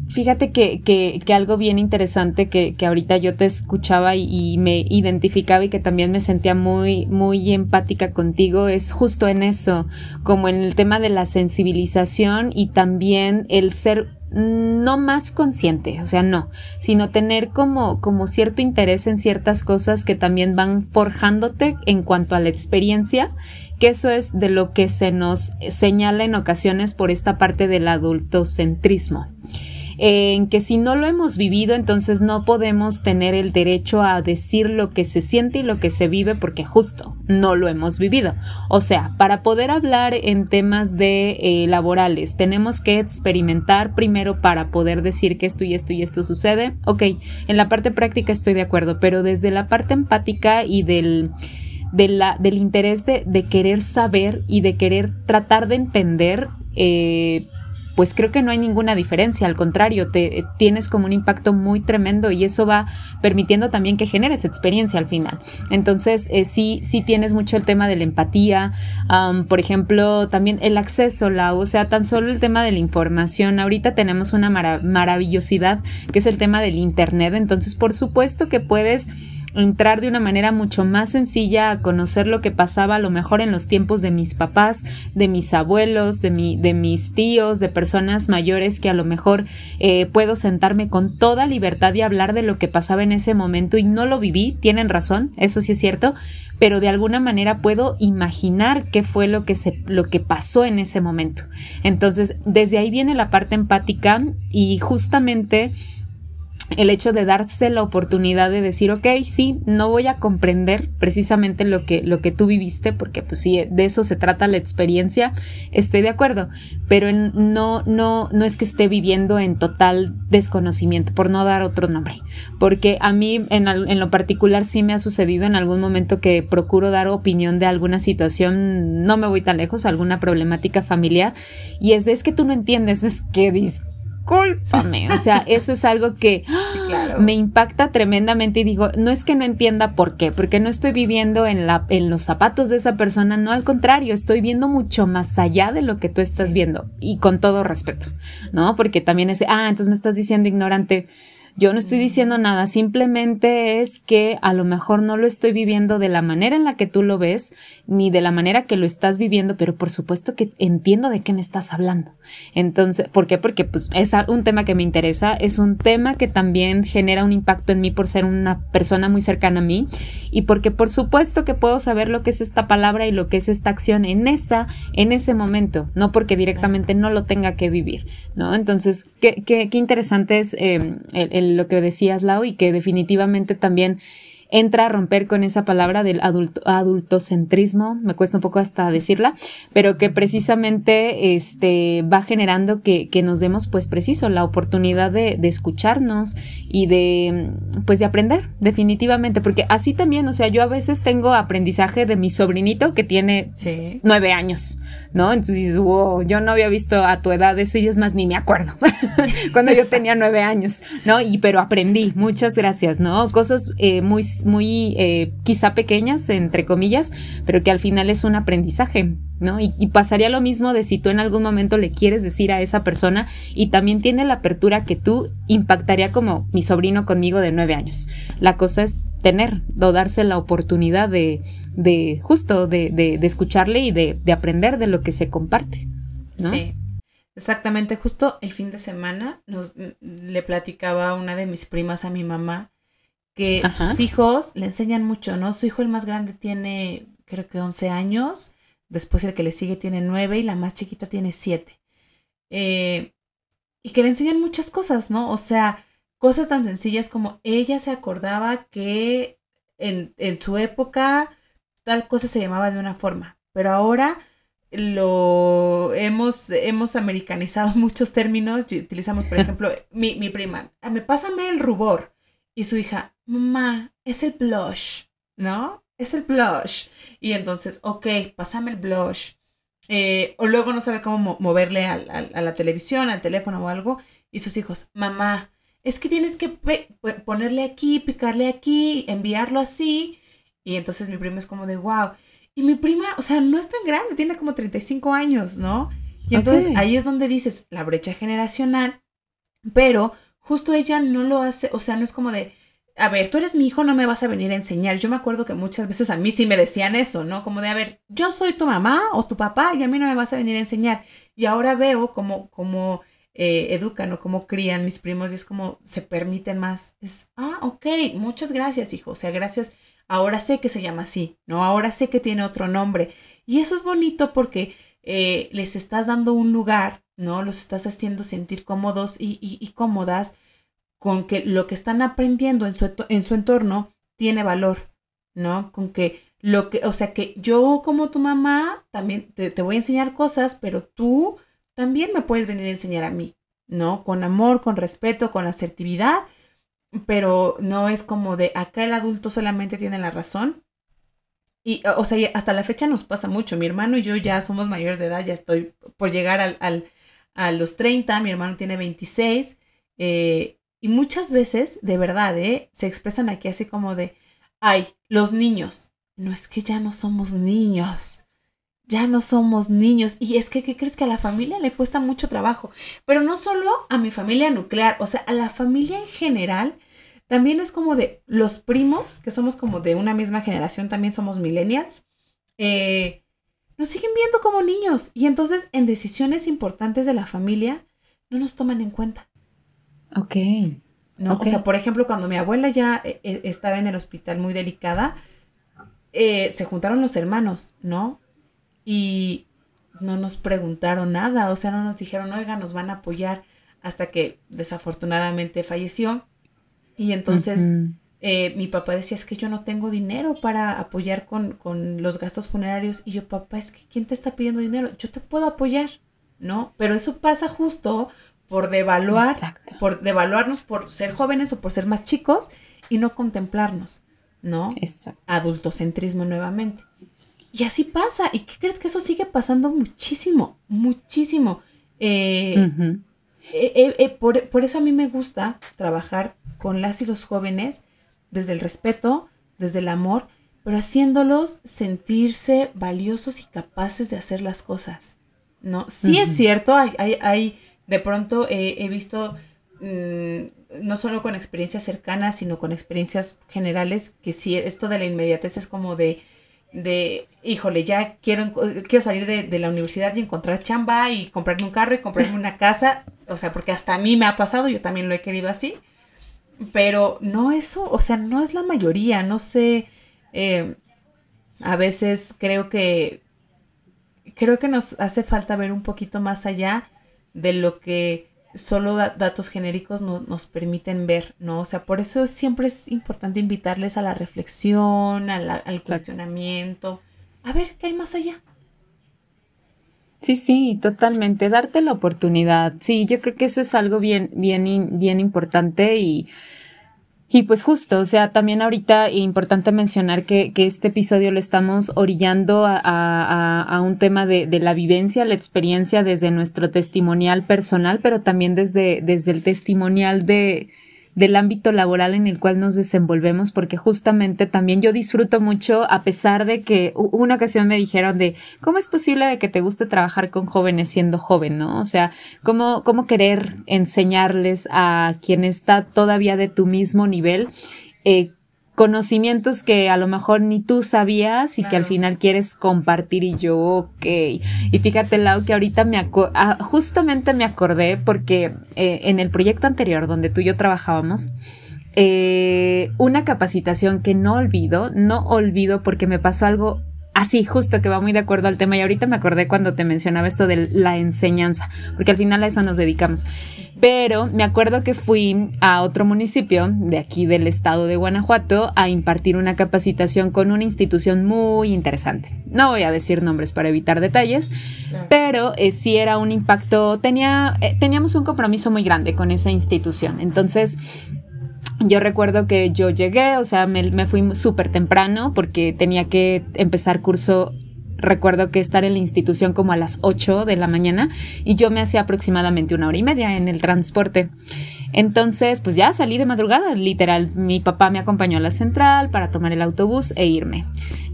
Fíjate que, que, que, algo bien interesante que, que ahorita yo te escuchaba y, y, me identificaba y que también me sentía muy, muy empática contigo es justo en eso, como en el tema de la sensibilización y también el ser no más consciente, o sea, no, sino tener como, como cierto interés en ciertas cosas que también van forjándote en cuanto a la experiencia que eso es de lo que se nos señala en ocasiones por esta parte del adultocentrismo en que si no lo hemos vivido, entonces no podemos tener el derecho a decir lo que se siente y lo que se vive porque justo no lo hemos vivido. O sea, para poder hablar en temas de eh, laborales, tenemos que experimentar primero para poder decir que esto y esto y esto sucede. Ok, en la parte práctica estoy de acuerdo, pero desde la parte empática y del... Del interés de, de, querer saber y de querer tratar de entender eh, pues creo que no hay ninguna diferencia, al contrario, te tienes como un impacto muy tremendo y eso va permitiendo también que generes experiencia al final. Entonces, eh, sí, sí tienes mucho el tema de la empatía, um, por ejemplo, también el acceso, la, o sea, tan solo el tema de la información. Ahorita tenemos una marav maravillosidad que es el tema del Internet, entonces por supuesto que puedes entrar de una manera mucho más sencilla a conocer lo que pasaba a lo mejor en los tiempos de mis papás, de mis abuelos, de, mi, de mis tíos, de personas mayores que a lo mejor eh, puedo sentarme con toda libertad y hablar de lo que pasaba en ese momento y no lo viví, tienen razón, eso sí es cierto, pero de alguna manera puedo imaginar qué fue lo que se lo que pasó en ese momento. Entonces, desde ahí viene la parte empática y justamente el hecho de darse la oportunidad de decir, ok, sí, no voy a comprender precisamente lo que, lo que tú viviste, porque pues sí, de eso se trata la experiencia, estoy de acuerdo, pero no, no, no es que esté viviendo en total desconocimiento, por no dar otro nombre, porque a mí en, en lo particular sí me ha sucedido en algún momento que procuro dar opinión de alguna situación, no me voy tan lejos, alguna problemática familiar, y es de, es que tú no entiendes, es que discúlpame. O sea, eso es algo que sí, claro. me impacta tremendamente y digo, no es que no entienda por qué, porque no estoy viviendo en, la, en los zapatos de esa persona, no al contrario, estoy viendo mucho más allá de lo que tú estás sí. viendo y con todo respeto, ¿no? Porque también es, ah, entonces me estás diciendo ignorante. Yo no estoy diciendo nada, simplemente es que a lo mejor no lo estoy viviendo de la manera en la que tú lo ves, ni de la manera que lo estás viviendo, pero por supuesto que entiendo de qué me estás hablando. Entonces, ¿por qué? Porque pues, es un tema que me interesa, es un tema que también genera un impacto en mí por ser una persona muy cercana a mí y porque por supuesto que puedo saber lo que es esta palabra y lo que es esta acción en esa, en ese momento, no porque directamente no lo tenga que vivir, ¿no? Entonces, qué, qué, qué interesante es eh, el, el lo que decías, Lau, y que definitivamente también entra a romper con esa palabra del adulto, adultocentrismo, me cuesta un poco hasta decirla, pero que precisamente este, va generando que, que nos demos, pues preciso, la oportunidad de, de, escucharnos y de, pues de aprender, definitivamente, porque así también, o sea, yo a veces tengo aprendizaje de mi sobrinito que tiene sí. nueve años, ¿no? Entonces wow, yo no había visto a tu edad eso y es más, ni me acuerdo, *laughs* cuando yo tenía nueve años, ¿no? Y pero aprendí, muchas gracias, ¿no? Cosas eh, muy muy eh, quizá pequeñas, entre comillas, pero que al final es un aprendizaje, ¿no? Y, pasaría lo mismo de si tú en algún momento le quieres decir a esa persona y también tiene la apertura que tú impactaría como mi sobrino conmigo de nueve años. La cosa es tener o darse la oportunidad de, de justo de, de, de escucharle y de, de, aprender de lo que se comparte. ¿no? Sí. Exactamente, justo el fin de semana nos, le platicaba una de mis primas a mi mamá que sus hijos le enseñan mucho, ¿no? Su hijo el más grande tiene, creo que 11 años, después el que le sigue tiene 9 y la más chiquita tiene 7. Eh, y que le enseñan muchas cosas, ¿no? O sea, cosas tan sencillas como ella se acordaba que en, en su época tal cosa se llamaba de una forma, pero ahora lo hemos, hemos americanizado *laughs* muchos términos. Utilizamos, por *laughs* ejemplo, mi, mi prima, ah, me pásame el rubor. Y su hija, mamá, es el blush, ¿no? Es el blush. Y entonces, ok, pásame el blush. Eh, o luego no sabe cómo moverle a, la televisión, al teléfono o algo. Y sus hijos, mamá, es que tienes que ponerle aquí, picarle aquí, enviarlo así. Y entonces mi prima es como de, wow. Y mi prima, o sea, no es tan grande, tiene como 35 años, ¿no? Y entonces ahí es donde dices la brecha generacional, pero justo ella no lo hace, o sea, no es como de, a ver, tú eres mi hijo, no me vas a venir a enseñar. Yo me acuerdo que muchas veces a mí sí me decían eso, ¿no? Como de, a ver, yo soy tu mamá o tu papá y a mí no me vas a venir a enseñar. Y ahora veo cómo, cómo eh, educan o cómo crían mis primos y es como se permiten más. Es, ah, ok, muchas gracias, hijo. O sea, gracias. Ahora sé que se llama así, ¿no? Ahora sé que tiene otro nombre. Y eso es bonito porque eh, les estás dando un lugar, ¿no? Los estás haciendo sentir cómodos y cómodas con que lo que están aprendiendo en su, en su entorno tiene valor, ¿no? Con que lo que, o sea, que yo como tu mamá también te, voy a enseñar cosas, pero tú también me puedes venir a enseñar a mí, ¿no? Con amor, con respeto, con asertividad, pero no es como de acá el adulto solamente tiene la razón. Y, o sea, hasta la fecha nos pasa mucho. Mi hermano y yo ya somos mayores de edad, ya estoy por llegar al, a los 30, mi hermano tiene 26. Eh, y muchas veces, de verdad, ¿eh? se expresan aquí así como de, ay, los niños. No es que ya no somos niños. Ya no somos niños. Y es que, ¿qué crees que a la familia le cuesta mucho trabajo? Pero no solo a mi familia nuclear, o sea, a la familia en general. También es como de los primos, que somos como de una misma generación, también somos millennials. Eh, nos siguen viendo como niños. Y entonces en decisiones importantes de la familia no nos toman en cuenta. Ok. ¿no? O sea, por ejemplo, cuando mi abuela ya eh, eh, estaba en el hospital muy delicada, eh, se juntaron los hermanos, ¿no? Y no nos preguntaron nada, o sea, no nos dijeron, oiga, nos van a apoyar hasta que desafortunadamente falleció. Y entonces mi papá decía, es que yo no tengo dinero para apoyar con, con los gastos funerarios. Y yo, papá, es que ¿quién te está pidiendo dinero? Yo te puedo apoyar, ¿no? Pero eso pasa justo por devaluar, por devaluarnos por ser jóvenes o por ser más chicos y no contemplarnos, ¿no? Exacto. Adultocentrismo nuevamente. Y así pasa. ¿Y qué crees que eso sigue pasando muchísimo? Muchísimo. Eh, eh, eh, por, por, eso a mí me gusta trabajar con las y los jóvenes desde el respeto, desde el amor, pero haciéndolos sentirse valiosos y capaces de hacer las cosas. ¿No? Sí es cierto, hay, hay, hay de pronto he visto, mm, no solo con experiencias cercanas, sino con experiencias generales, que sí, esto de la inmediatez es como de, de híjole, ya quiero, quiero salir de, la universidad y encontrar chamba y comprarme un carro y comprarme una casa, o sea, porque hasta a mí me ha pasado, yo también lo he querido así, pero no eso, o sea, no es la mayoría, no sé, eh, a veces creo que, creo que nos hace falta ver un poquito más allá de lo que solo datos genéricos nos permiten ver, ¿no? O sea, por eso siempre es importante invitarles a la reflexión, al cuestionamiento, a ver qué hay más allá. Sí, sí, totalmente, darte la oportunidad. Sí, yo creo que eso es algo bien, bien, bien importante y y pues justo, o sea, también ahorita importante mencionar que, que, este episodio lo estamos orillando a, a, a un tema de, de, la vivencia, la experiencia desde nuestro testimonial personal, pero también desde, desde el testimonial de, del ámbito laboral en el cual nos desenvolvemos, porque justamente también yo disfruto mucho, a pesar de que una ocasión me dijeron de, ¿cómo es posible de que te guste trabajar con jóvenes siendo joven, no? O sea, ¿cómo, cómo querer enseñarles a quien está todavía de tu mismo nivel? Eh, conocimientos que a lo mejor ni tú sabías y que al final quieres compartir y yo, ok. Y fíjate, Lau, que ahorita me ah, justamente me acordé porque eh, en el proyecto anterior donde tú y yo trabajábamos, eh, una capacitación que no olvido, no olvido porque me pasó algo así, justo que va muy de acuerdo al tema. Y ahorita me acordé cuando te mencionaba esto de la enseñanza, porque al final a eso nos dedicamos. Pero me acuerdo que fui a otro municipio de aquí del estado de Guanajuato a impartir una capacitación con una institución muy interesante. No voy a decir nombres para evitar detalles, pero eh, sí era un impacto, tenía, eh, teníamos un compromiso muy grande con esa institución. Entonces, yo recuerdo que yo llegué, o sea, me, fui súper temprano porque tenía que empezar curso recuerdo que estar en la institución como a las 8 de la mañana y yo me hacía aproximadamente una hora y media en el transporte. Entonces, pues ya salí de madrugada, literal. Mi papá me acompañó a la central para tomar el autobús e irme.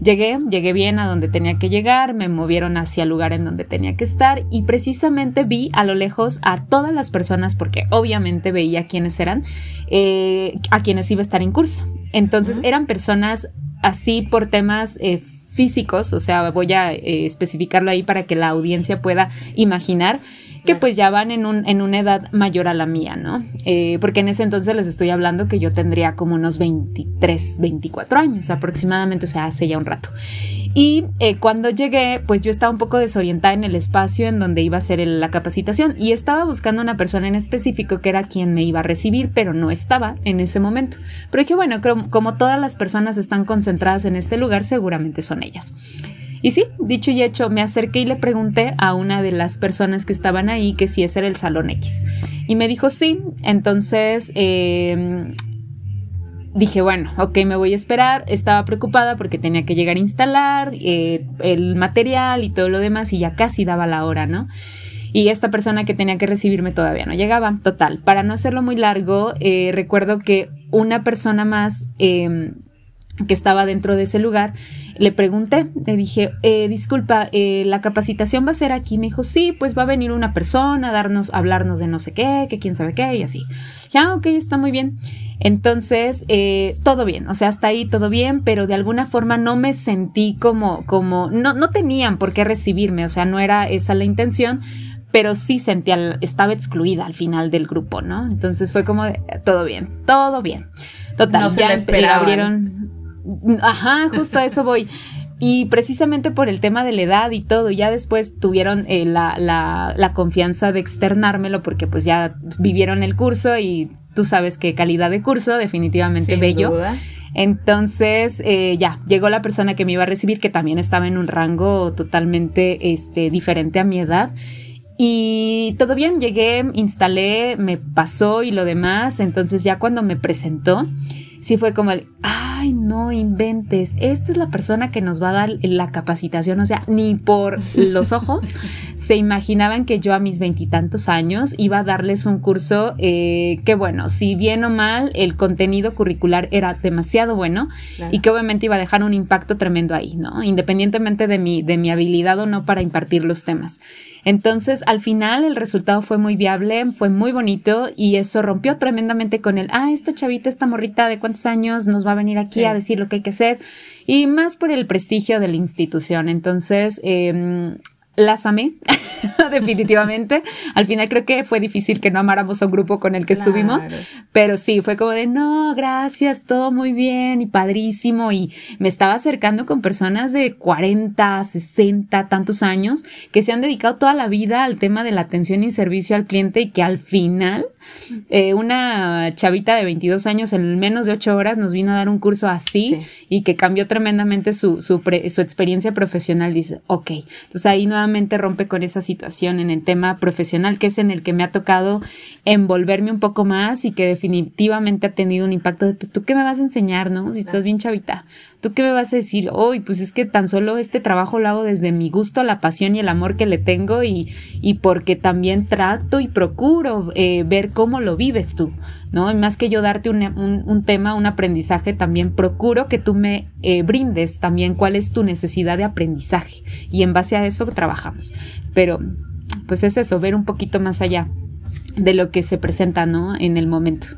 Llegué, llegué bien a donde tenía que llegar, me movieron hacia el lugar en donde tenía que estar y precisamente vi a lo lejos a todas las personas, porque obviamente veía quiénes eran, eh, a quienes iba a estar en curso. Entonces, eran personas así por temas... Eh, físicos, o sea, voy a eh, especificarlo ahí para que la audiencia pueda imaginar que pues ya van en, un, en una edad mayor a la mía, ¿no? Eh, porque en ese entonces les estoy hablando que yo tendría como unos 23, 24 años aproximadamente, o sea, hace ya un rato. Y eh, cuando llegué, pues yo estaba un poco desorientada en el espacio en donde iba a ser la capacitación y estaba buscando una persona en específico que era quien me iba a recibir, pero no estaba en ese momento. Pero dije, bueno, como todas las personas están concentradas en este lugar, seguramente son ellas. Y sí, dicho y hecho, me acerqué y le pregunté a una de las personas que estaban ahí que si ese era el Salón X. Y me dijo sí. Entonces em, dije, bueno, ok, me voy a esperar. Estaba preocupada porque tenía que llegar a instalar eh, el material y todo lo demás y ya casi daba la hora, ¿no? Y esta persona que tenía que recibirme todavía no llegaba. Total, para no hacerlo muy largo, eh, recuerdo que una persona más em, que estaba dentro de ese lugar le pregunté, le dije, eh, disculpa, eh, ¿la capacitación va a ser aquí? Me dijo, sí, pues va a venir una persona a darnos, a hablarnos de no sé qué, que quién sabe qué, y así. Ya, ok, está muy bien. Entonces, eh, todo bien, o sea, hasta ahí todo bien, pero de alguna forma no me sentí como, como, no, no tenían por qué recibirme, o sea, no era esa la intención, pero sí sentía, estaba excluida al final del grupo, ¿no? Entonces fue como, todo bien, todo bien. Total, no ya abrieron, Ajá, justo a eso voy. Y precisamente por el tema de la edad y todo, ya después tuvieron eh, la, la, confianza de externármelo porque pues ya vivieron el curso y tú sabes qué calidad de curso, definitivamente bello. Entonces, eh, ya, llegó la persona que me iba a recibir, que también estaba en un rango totalmente este, diferente a mi edad. Y todo bien, llegué, instalé, me pasó y lo demás. Entonces ya cuando me presentó, sí fue como el, ay, no inventes, esta es la persona que nos va a dar la capacitación, o sea, ni por los ojos *laughs* se imaginaban que yo a mis veintitantos años iba a darles un curso eh, que, bueno, si bien o mal, el contenido curricular era demasiado bueno y que obviamente iba a dejar un impacto tremendo ahí, ¿no? Independientemente de mi, de mi habilidad o no para impartir los temas. Entonces, al final el resultado fue muy viable, fue muy bonito y eso rompió tremendamente con el, ah, esta chavita, esta morrita de cuántos años nos va a venir aquí a decir lo que hay que hacer y más por el prestigio de la institución. Entonces, eh, las amé, *laughs* definitivamente. Al final creo que fue difícil que no amáramos a un grupo con el que estuvimos, pero sí, fue como de, no, gracias, todo muy bien y padrísimo. Y me estaba acercando con personas de 40, 60, tantos años que se han dedicado toda la vida al tema de la atención y servicio al cliente y que al final eh, una chavita de 22 años en menos de 8 horas nos vino a dar un curso así y que cambió tremendamente su, su, su experiencia profesional. Dice, ok, entonces ahí no rompe con esa situación en el tema profesional, que es en el que me ha tocado envolverme un poco más y que definitivamente ha tenido un impacto de, pues, ¿tú qué me vas a enseñar, no? Si estás bien chavita, ¿tú qué me vas a decir? Hoy, pues es que tan solo este trabajo lo hago desde mi gusto, la pasión y el amor que le tengo y, y porque también trato y procuro eh, ver cómo lo vives tú, ¿no? Y más que yo darte un, un, tema, un aprendizaje, también procuro que tú me eh, brindes también cuál es tu necesidad de aprendizaje y en base a eso trabajamos. Pero, pues es eso, ver un poquito más allá de lo que se presenta, ¿no? En el momento.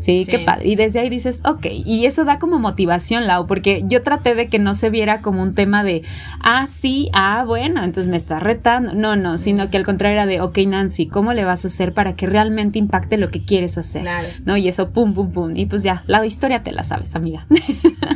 Sí, qué padre. Y desde ahí dices, ok, y eso da como motivación, Lau, porque yo traté de que no se viera como un tema de, ah, sí, ah, bueno, entonces me está retando. No, no, sino que al contrario era de, ok, Nancy, ¿cómo le vas a hacer para que realmente impacte lo que quieres hacer? Claro. ¿No? Y eso, pum, pum, pum. Y pues ya, la historia te la sabes, amiga.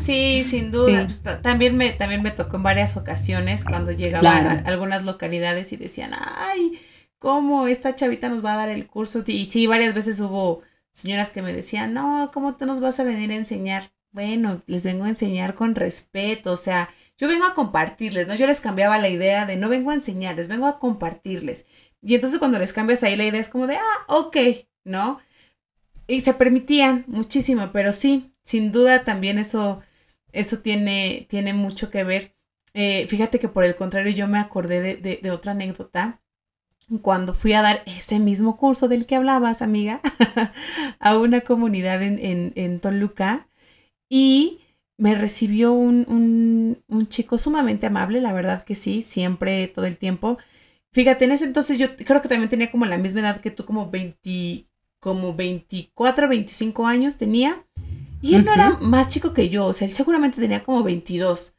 Sí, sin duda. Pues, también, me, también me tocó en varias ocasiones cuando llegaba a algunas localidades y decían, ay, ¿cómo esta chavita nos va a dar el curso? Y sí, varias veces hubo señoras que me decían, no, ¿cómo te nos vas a venir a enseñar? Bueno, les vengo a enseñar con respeto, o sea, yo vengo a compartirles, ¿no? Yo les cambiaba la idea de no vengo a enseñarles, vengo a compartirles. Y entonces cuando les cambias ahí la idea es como de, ah, ok, ¿no? Y se permitían muchísimo, pero sí, sin duda también eso, eso tiene, tiene mucho que ver. Eh, fíjate que por el contrario yo me acordé de otra anécdota cuando fui a dar ese mismo curso del que hablabas, amiga, *laughs* a una comunidad en, Toluca y me recibió un, chico sumamente amable, la verdad que sí, siempre, todo el tiempo. Fíjate, en ese entonces yo creo que también tenía como la misma edad que tú, como 20, como 24, 25 años tenía. Y él no era más chico que yo, o sea, él seguramente tenía como 22.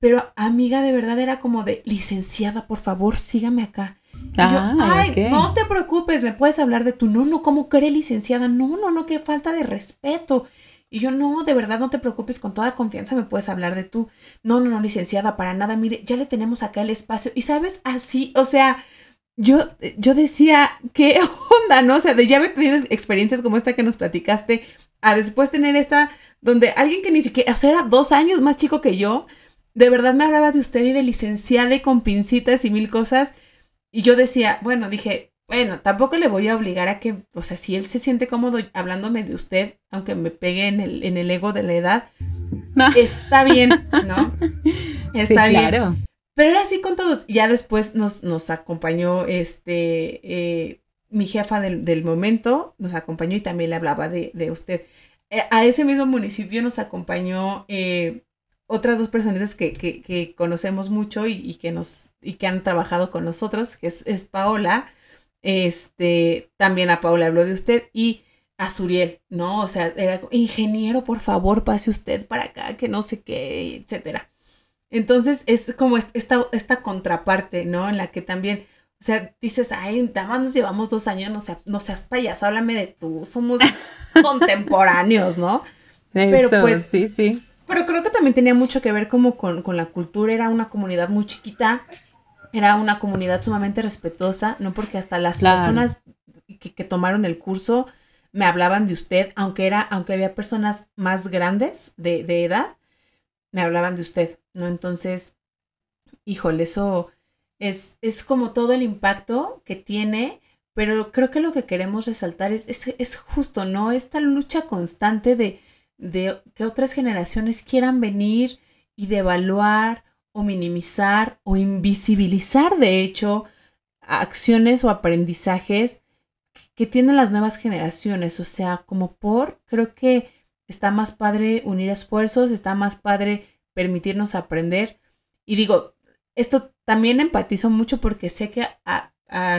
Pero amiga, de verdad era como de, licenciada, por favor, sígame acá. Ah, ay, no te preocupes, me puedes hablar de tu, no, no, ¿cómo cree licenciada? No, no, no, qué falta de respeto. Y yo, no, de verdad, no te preocupes, con toda confianza me puedes hablar de tú. No, no, no, licenciada, para nada, mire, ya le tenemos acá el espacio. Y sabes, así, o sea, yo, yo decía, ¿qué onda, no? O sea, de ya haber tenido experiencias como esta que nos platicaste, a después tener esta, donde alguien que ni siquiera, o sea, era dos años más chico que yo, de verdad me hablaba de usted y de licenciada y con pincitas y mil cosas. Y yo decía, bueno, dije, bueno, tampoco le voy a obligar a que, o sea, si él se siente cómodo hablándome de usted, aunque me pegue en el, en el ego de la edad, está bien, ¿no? *laughs* Está sí, bien. Claro. Pero era así con todos. Ya después nos, nos acompañó este, eh, mi jefa del, momento, nos acompañó y también le hablaba de, usted. Eh, a ese mismo municipio nos acompañó eh, otras dos personitas que, conocemos mucho y, que nos y que han trabajado con nosotros, que es, Paola, este, también a Paola habló de usted y a Suriel, ¿no? O sea, era ingeniero, por favor, pase usted para acá, que no sé qué, etcétera. Entonces es como esta, esta contraparte, ¿no? En la que también, o sea, dices, ay, nada más nos llevamos dos años, no, sea, no seas payaso, háblame de tú, somos *laughs* contemporáneos, ¿no? Pero pues, sí, sí. Pero creo que también tenía mucho que ver como con, la cultura, era una comunidad muy chiquita, era una comunidad sumamente respetuosa, ¿no? Porque hasta las personas que, tomaron el curso me hablaban de usted, aunque era, aunque había personas más grandes de, de edad, me hablaban de usted, ¿no? Entonces, híjole, eso es, es como todo el impacto que tiene, pero creo que lo que queremos resaltar es, es, es justo, ¿no? Esta lucha constante de, de que otras generaciones quieran venir y devaluar o minimizar o invisibilizar, de hecho, acciones o aprendizajes que tienen las nuevas generaciones. O sea, como por, creo que está más padre unir esfuerzos, está más padre permitirnos aprender. Y digo, esto también empatizo mucho porque sé que a,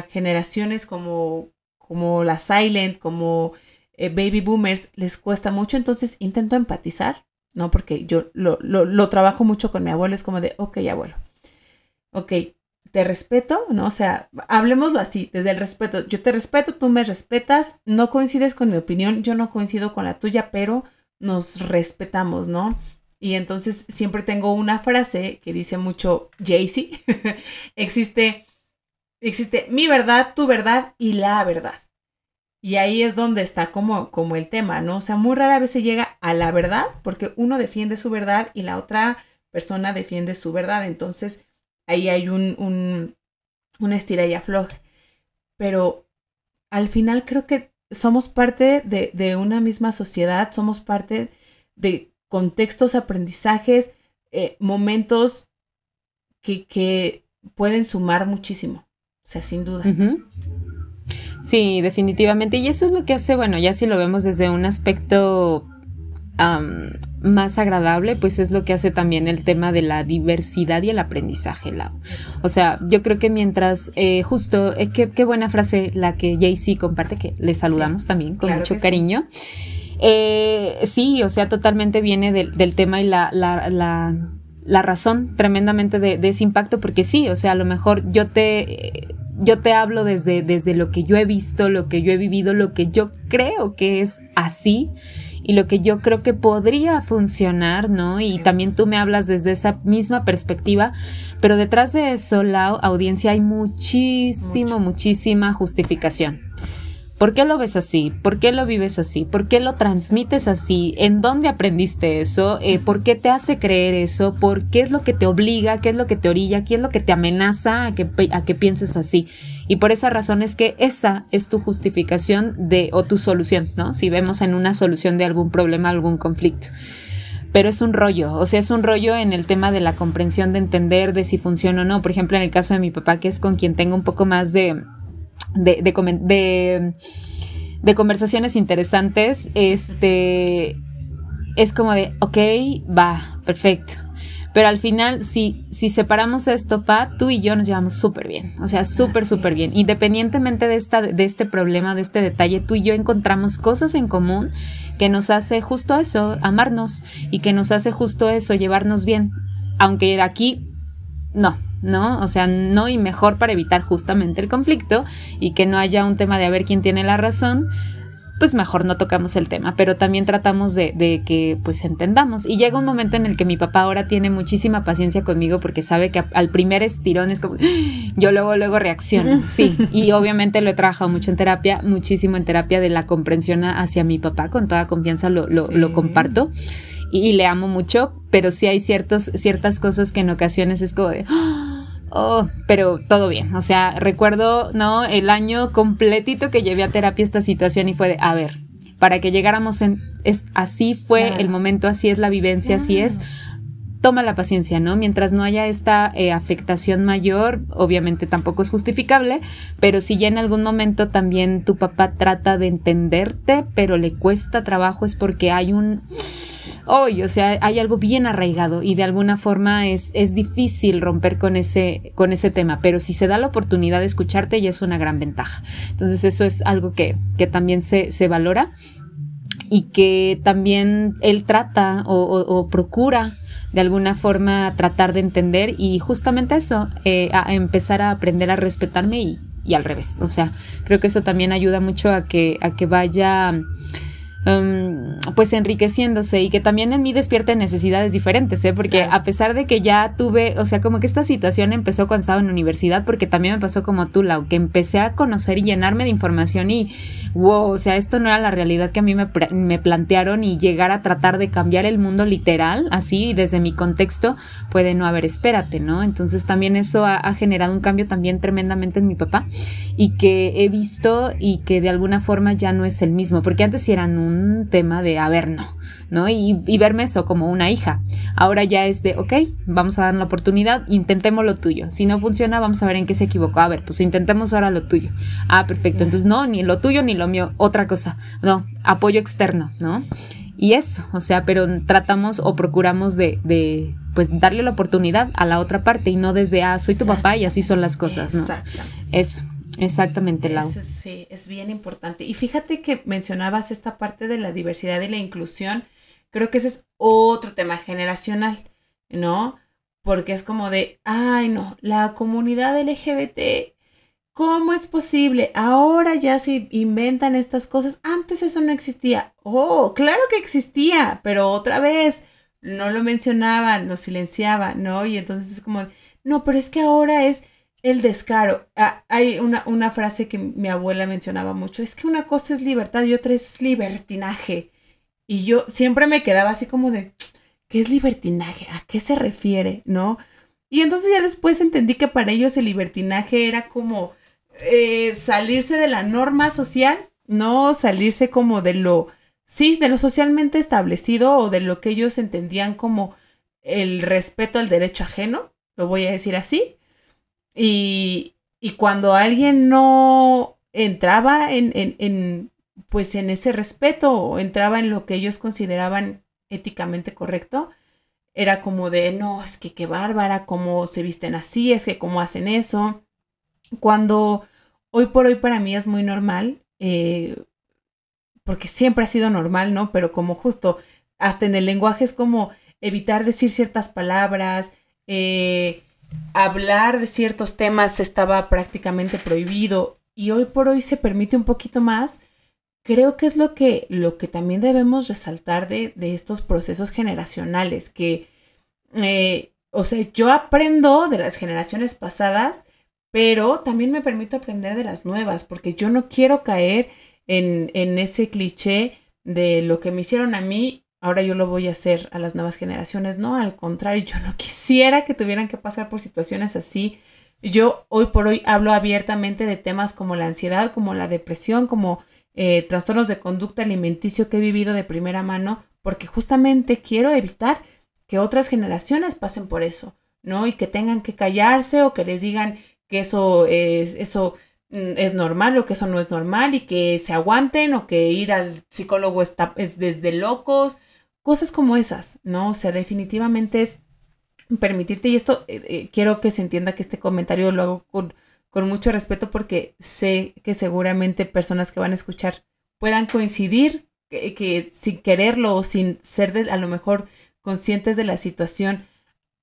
generaciones como, como la Silent, como eh, baby boomers les cuesta mucho, entonces intento empatizar, ¿no? Porque yo lo, trabajo mucho con mi abuelo, es como de, ok, abuelo, ok, te respeto, ¿no? O sea, hablemoslo así, desde el respeto. Yo te respeto, tú me respetas, no coincides con mi opinión, yo no coincido con la tuya, pero nos respetamos, ¿no? Y entonces siempre tengo una frase que dice mucho Jaycee, *laughs* existe, existe mi verdad, tu verdad y la verdad. Y ahí es donde está como, como el tema, ¿no? O sea, muy rara vez se llega a la verdad porque uno defiende su verdad y la otra persona defiende su verdad. Entonces, ahí hay un, un, una estira y afloje. Pero al final creo que somos parte de, de, una misma sociedad, somos parte de contextos, aprendizajes, eh, momentos que, que, pueden sumar muchísimo. O sea, sin duda. Sí, definitivamente. Y eso es lo que hace, bueno, ya si lo vemos desde un aspecto más agradable, pues es lo que hace también el tema de la diversidad y el aprendizaje, Lau. O sea, yo creo que mientras, eh, justo, eh, qué, buena frase la que JC comparte, que le saludamos también con mucho cariño. Eh, sí, o sea, totalmente viene del, tema y la, la, razón tremendamente de, ese impacto, porque sí, o sea, a lo mejor yo te yo te hablo desde, desde lo que yo he visto, lo que yo he vivido, lo que yo creo que es así y lo que yo creo que podría funcionar, ¿no? Y también tú me hablas desde esa misma perspectiva, pero detrás de eso, la audiencia, hay muchísimo, muchísima justificación. ¿Por qué lo ves así? ¿Por qué lo vives así? ¿Por qué lo transmites así? ¿En dónde aprendiste eso? Eh, ¿Por qué te hace creer eso? ¿Por qué es lo que te obliga? ¿Qué es lo que te orilla? ¿Qué es lo que te amenaza a que, a que pienses así? Y por esa razón es que esa es tu justificación de, o tu solución, ¿no? Si vemos en una solución de algún problema, algún conflicto pero es un rollo, o sea, es un rollo en el tema de la comprensión, de entender de si funciona o no. Por ejemplo, en el caso de mi papá, que es con quien tengo un poco más de, de, de, de, conversaciones interesantes, este, es como de, ok, va, perfecto. Pero al final, si, si separamos esto, Pa, tú y yo nos llevamos súper bien. O sea, súper, súper bien. Independientemente de, esta, de este problema, de este detalle, tú y yo encontramos cosas en común que nos hace justo eso, amarnos, y que nos hace justo eso, llevarnos bien. Aunque aquí, no, ¿no? O sea, no y mejor para evitar justamente el conflicto y que no haya un tema de a ver quién tiene la razón, pues mejor no tocamos el tema, pero también tratamos de, que pues entendamos. Y llega un momento en el que mi papá ahora tiene muchísima paciencia conmigo porque sabe que al primer estirón es como, yo luego, luego reacciono, *laughs* sí, y obviamente lo he trabajado mucho en terapia, muchísimo en terapia de la comprensión hacia mi papá, con toda confianza lo, lo comparto y, le amo mucho, pero sí hay ciertos, ciertas cosas que en ocasiones es como de... Oh, pero todo bien. O sea, recuerdo, ¿no? El año completito que llevé a terapia esta situación y fue de, a ver, para que llegáramos en, es, así fue el momento, así es la vivencia, así es. Toma la paciencia, ¿no? Mientras no haya esta eh, afectación mayor, obviamente tampoco es justificable, pero si ya en algún momento también tu papá trata de entenderte, pero le cuesta trabajo, es porque hay un hoy, o sea, hay algo bien arraigado y de alguna forma es, es difícil romper con ese, con ese tema, pero si se da la oportunidad de escucharte ya es una gran ventaja. Entonces eso es algo que, que también se, se valora y que también él trata o, procura de alguna forma tratar de entender y justamente eso, eh, a empezar a aprender a respetarme y, y, al revés. O sea, creo que eso también ayuda mucho a que, a que vaya Em, pues enriqueciéndose y que también en mí despierte necesidades diferentes, ¿eh? porque a pesar de que ya tuve, o sea, como que esta situación empezó cuando estaba en la universidad, porque también me pasó como tú, Lau, que empecé a conocer y llenarme de información y wow, o sea, esto no era la realidad que a mí me, me plantearon y llegar a tratar de cambiar el mundo literal, así, desde mi contexto, puede no haber, espérate, ¿no? Entonces también eso ha, generado un cambio también tremendamente en mi papá y que he visto y que de alguna forma ya no es el mismo, porque antes sí eran un tema de, a ver, no, ¿no? Y, y verme eso como una hija. Ahora ya es de, ok, vamos a dar la oportunidad, intentemos lo tuyo. Si no funciona, vamos a ver en qué se equivocó. A ver, pues intentemos ahora lo tuyo. Ah, perfecto. Entonces, no, ni lo tuyo ni lo mío, otra cosa. No, apoyo externo, ¿no? Y eso, o sea, pero tratamos o procuramos de, de pues darle la oportunidad a la otra parte y no desde, ah, soy tu papá y así son las cosas, ¿no? Eso. Exactamente, Lau. Eso sí, es bien importante. Y fíjate que mencionabas esta parte de la diversidad y la inclusión. Creo que ese es otro tema generacional, ¿no? Porque es como de, ay, no, la comunidad LGBT ¿Cómo es posible? Ahora ya se inventan estas cosas. Antes eso no existía. Oh, claro que existía, pero otra vez no lo mencionaban, lo silenciaban, ¿no? Y entonces es como, no, pero es que ahora es el descaro. Ah, hay una, una frase que mi abuela mencionaba mucho, es que una cosa es libertad y otra es libertinaje. Y yo siempre me quedaba así como de, ¿qué es libertinaje? ¿A qué se refiere? ¿No? Y entonces ya después entendí que para ellos el libertinaje era como eh, salirse de la norma social, no salirse como de lo, sí, de lo socialmente establecido o de lo que ellos entendían como el respeto al derecho ajeno, lo voy a decir así. Y, y cuando alguien no entraba en, en, en, pues en ese respeto o entraba en lo que ellos consideraban éticamente correcto, era como de, no, es que qué bárbara, cómo se visten así, es que cómo hacen eso. Cuando hoy por hoy para mí es muy normal, eh, porque siempre ha sido normal, ¿no? Pero como justo, hasta en el lenguaje es como evitar decir ciertas palabras, eh, hablar de ciertos temas estaba prácticamente prohibido y hoy por hoy se permite un poquito más. Creo que es lo que, lo que también debemos resaltar de, estos procesos generacionales, que, eh, o sea, yo aprendo de las generaciones pasadas, pero también me permito aprender de las nuevas, porque yo no quiero caer en, en ese cliché de lo que me hicieron a mí ahora yo lo voy a hacer a las nuevas generaciones. No, al contrario, *laughs* yo no quisiera que tuvieran que pasar por situaciones así. Yo hoy por hoy hablo abiertamente de temas como la ansiedad, como la depresión, como eh, trastornos de conducta alimenticio que he vivido de primera mano, porque justamente quiero evitar que otras generaciones pasen por eso, ¿no? Y que tengan que callarse o que les digan que eso es, eso mm, es normal o que eso no es normal y que se aguanten o que ir al psicólogo está, es desde locos Cosas como esas, ¿no? O sea, definitivamente es permitirte, y esto eh, eh, quiero que se entienda que este comentario lo hago con, mucho respeto porque sé que seguramente personas que van a escuchar puedan coincidir que, sin quererlo o sin ser de, a lo mejor conscientes de la situación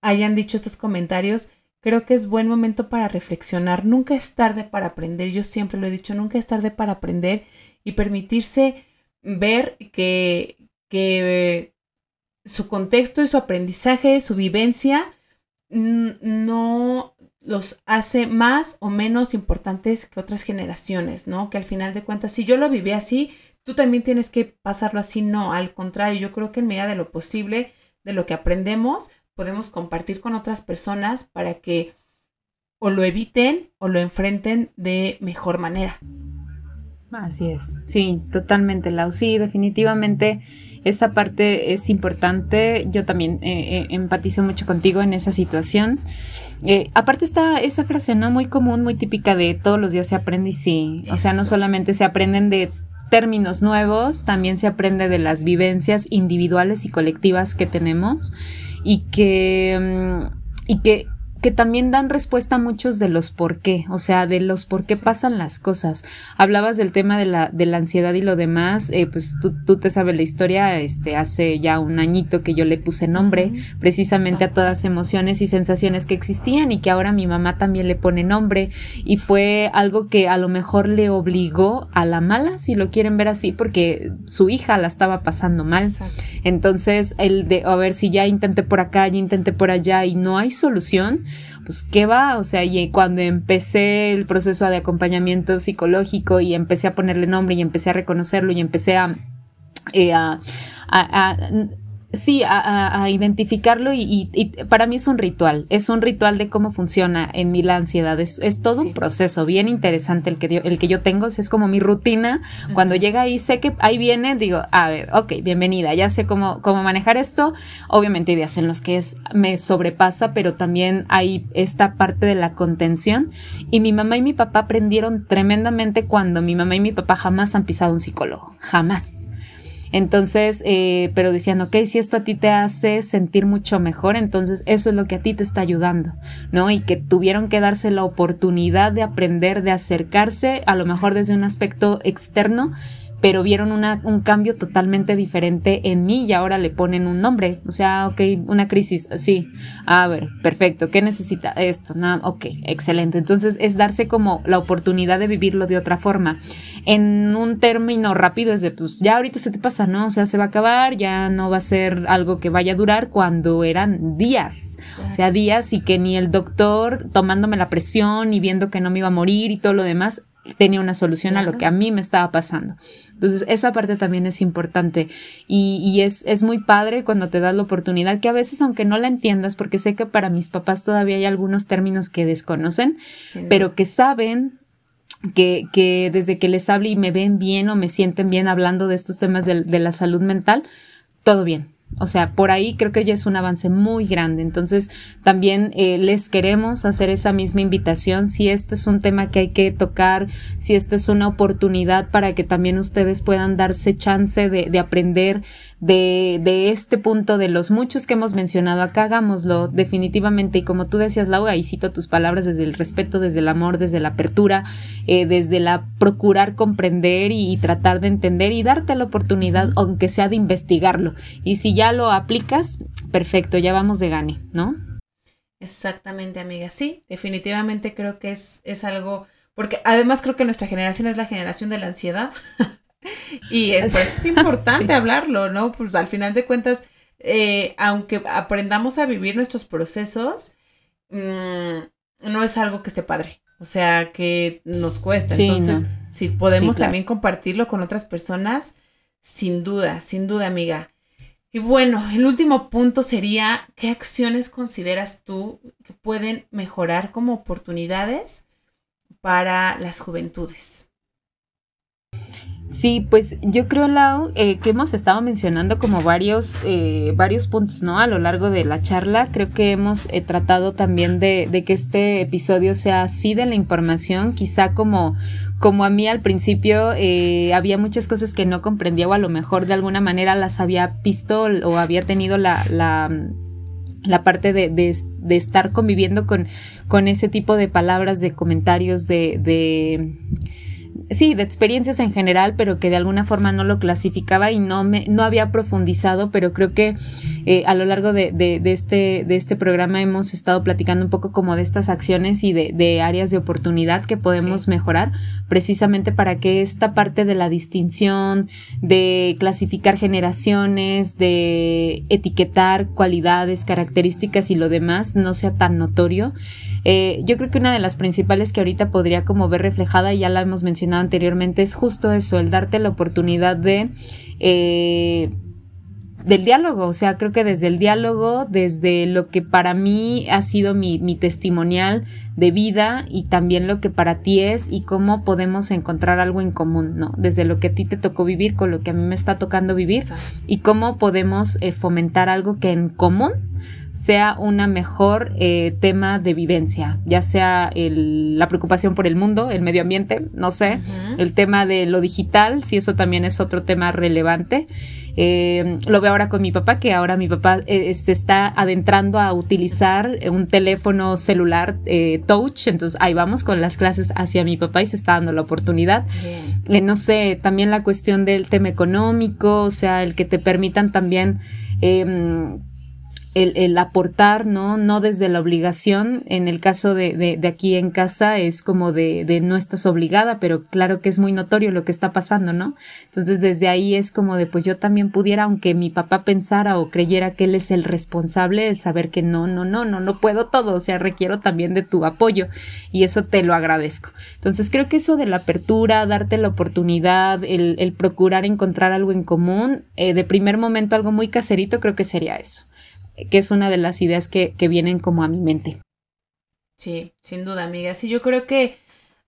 hayan dicho estos comentarios, creo que es buen momento para reflexionar. Nunca es tarde para aprender, yo siempre lo he dicho, nunca es tarde para aprender y permitirse ver que, que su contexto y su aprendizaje, su vivencia, no los hace más o menos importantes que otras generaciones, ¿no? Que al final de cuentas, si yo lo viví así, tú también tienes que pasarlo así, no, al contrario, yo creo que en medida de lo posible, de lo que aprendemos, podemos compartir con otras personas para que o lo eviten o lo enfrenten de mejor manera. Así es, sí, totalmente, Lau. Sí, definitivamente esa parte es importante. Yo también eh, eh, empatizo mucho contigo en esa situación. Eh, aparte está esa frase, ¿no? Muy común, muy típica de todos los días se aprende y sí. O sea, no solamente se aprenden de términos nuevos, también se aprende de las vivencias individuales y colectivas que tenemos y que, mm, y que que también dan respuesta a muchos de los por qué, o sea, de los por qué pasan las cosas. Hablabas del tema de la, de la ansiedad y lo demás, eh, pues tú, tú, te sabes la historia, este, hace ya un añito que yo le puse nombre precisamente a todas emociones y sensaciones que existían y que ahora mi mamá también le pone nombre. Y fue algo que a lo mejor le obligó a la mala, si lo quieren ver así, porque su hija la estaba pasando mal. Entonces, el de, a ver, si ya intenté por acá, ya intenté por allá y no hay solución, pues qué va, o sea, y cuando empecé el proceso de acompañamiento psicológico y empecé a ponerle nombre y empecé a reconocerlo y empecé a, eh, a sí, a, identificarlo y, para mí es un ritual, es un ritual de cómo funciona en mí la ansiedad, es, todo un proceso bien interesante el que, el que yo tengo, es como mi rutina, cuando llega ahí sé que ahí viene, digo, a ver, ok, bienvenida, ya sé cómo, cómo manejar esto, obviamente hay días en los que es, me sobrepasa, pero también hay esta parte de la contención y mi mamá y mi papá aprendieron tremendamente cuando mi mamá y mi papá jamás han pisado un psicólogo, jamás entonces, eh, pero decían, ok, si esto a ti te hace sentir mucho mejor, entonces eso es lo que a ti te está ayudando, ¿no? Y que tuvieron que darse la oportunidad de aprender, de acercarse, a lo mejor desde un aspecto externo, pero vieron una, un cambio totalmente diferente en mí y ahora le ponen un nombre. O sea, ok, una crisis, sí. A ver, perfecto. ¿Qué necesita esto? No, ok, excelente. Entonces es darse como la oportunidad de vivirlo de otra forma. En un término rápido es de, pues ya ahorita se te pasa, ¿no? O sea, se va a acabar, ya no va a ser algo que vaya a durar cuando eran días. O sea, días y que ni el doctor tomándome la presión y viendo que no me iba a morir y todo lo demás tenía una solución a lo que a mí me estaba pasando. Entonces, esa parte también es importante. Y, es, es, muy padre cuando te das la oportunidad, que a veces, aunque no la entiendas, porque sé que para mis papás todavía hay algunos términos que desconocen, pero que saben que, que, desde que les hable y me ven bien o me sienten bien hablando de estos temas de la salud mental, todo bien, o sea, por ahí creo que ya es un avance muy grande. Entonces, también eh, les queremos hacer esa misma invitación. Si este es un tema que hay que tocar, si esta es una oportunidad para que también ustedes puedan darse chance de, de aprender de, de, este punto de los muchos que hemos mencionado acá, hagámoslo definitivamente. Y como tú decías, Laura, y cito tus palabras desde el respeto, desde el amor, desde la apertura, eh, desde la procurar comprender y, tratar de entender y darte la oportunidad, aunque sea de investigarlo. Y si ya lo aplicas, perfecto, ya vamos de gane, ¿no? Exactamente, amiga. Sí, definitivamente creo que es, es algo, porque además creo que nuestra generación es la generación de la ansiedad. *laughs* y *laughs* es, es importante hablarlo, ¿no? Pues al final de cuentas, eh, aunque aprendamos a vivir nuestros procesos, mm, no es algo que esté padre. O sea, que nos cuesta. Entonces, si podemos también compartirlo con otras personas, sin duda, sin duda, amiga. Y bueno, el último punto sería, ¿qué acciones consideras tú que pueden mejorar como oportunidades para las juventudes? Sí, pues yo creo, Lau, eh, que hemos estado mencionando como varios, eh, varios puntos, ¿no? A lo largo de la charla, creo que hemos eh, tratado también de, que este episodio sea así de la información, quizá como, como a mí al principio había muchas cosas que no comprendía o a lo mejor de alguna manera las había visto o había tenido la, la la parte de, de, de, estar conviviendo con, con ese tipo de palabras, de comentarios, de, de sí, de experiencias en general, pero que de alguna forma no lo clasificaba y no me, no había profundizado, pero creo que eh, a lo largo de, de, este, de este programa hemos estado platicando un poco como de estas acciones y de, de áreas de oportunidad que podemos mejorar, precisamente para que esta parte de la distinción, de clasificar generaciones, de etiquetar cualidades, características y lo demás no sea tan notorio. Eh, yo creo que una de las principales que ahorita podría como ver reflejada, y ya la hemos mencionado anteriormente, es justo eso, el darte la oportunidad de... Eh, del diálogo, o sea, creo que desde el diálogo, desde lo que para mí ha sido mi, mi, testimonial de vida y también lo que para ti es y cómo podemos encontrar algo en común, ¿no? Desde lo que a ti te tocó vivir con lo que a mí me está tocando vivir y cómo podemos eh, fomentar algo que en común sea una mejor eh, tema de vivencia, ya sea la preocupación por el mundo, el medio ambiente, no sé, el tema de lo digital, si eso también es otro tema relevante. Eh, lo veo ahora con mi papá, que ahora mi papá eh, se está adentrando a utilizar un teléfono celular touch, entonces ahí vamos con las clases hacia mi papá y se está dando la oportunidad. no sé, también la cuestión del tema económico, o sea, el que te permitan también em, el, aportar, ¿no? No desde la obligación. En el caso de, de, aquí en casa es como de, de, no estás obligada, pero claro que es muy notorio lo que está pasando, ¿no? Entonces desde ahí es como de, pues yo también pudiera, aunque mi papá pensara o creyera que él es el responsable, el saber que no, no, no, no, no puedo todo, o sea, requiero también de tu apoyo y eso te lo agradezco. Entonces creo que eso de la apertura, darte la oportunidad, el, el procurar encontrar algo en común, eh, de primer momento algo muy caserito, creo que sería eso que es una de las ideas que, vienen como a mi mente. Sí, sin duda, amiga. Sí, yo creo que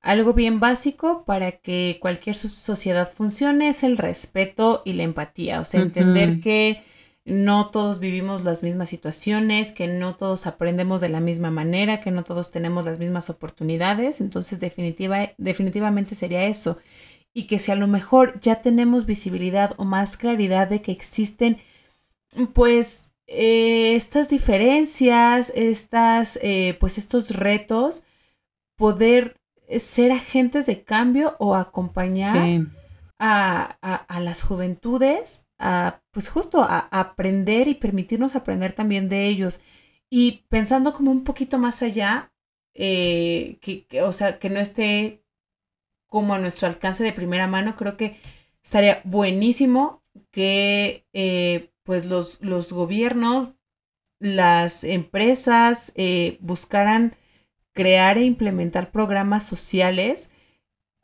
algo bien básico para que cualquier sociedad funcione es el respeto y la empatía. O sea, entender que no todos vivimos las mismas situaciones, que no todos aprendemos de la misma manera, que no todos tenemos las mismas oportunidades. Entonces, definitiva, definitivamente sería eso. Y que si a lo mejor ya tenemos visibilidad o más claridad de que existen, pues, eh, estas diferencias, estas, eh, pues estos retos, poder ser agentes de cambio o acompañar a, las juventudes, a, pues justo a, aprender y permitirnos aprender también de ellos. Y pensando como un poquito más allá, eh, que, o sea, que no esté como a nuestro alcance de primera mano, creo que estaría buenísimo que pues los, los gobiernos, las empresas eh, buscaran crear e implementar programas sociales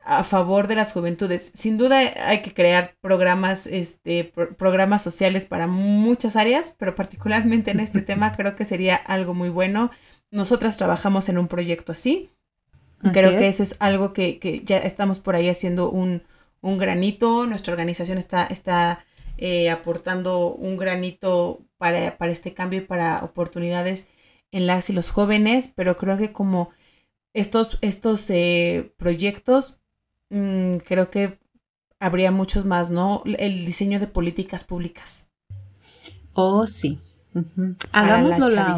a favor de las juventudes. Sin duda hay que crear programas, este, programas sociales para muchas áreas, pero particularmente en este tema *laughs* creo que sería algo muy bueno. Nosotras trabajamos en un proyecto así. creo que eso es algo que, que, ya estamos por ahí haciendo un, un granito. Nuestra organización está, está eh, aportando un granito para, para, este cambio y para oportunidades en las y los jóvenes, pero creo que como estos, estos eh, proyectos, mmm, creo que habría muchos más, ¿no? El diseño de políticas públicas. Oh, sí. Hagámoslo, la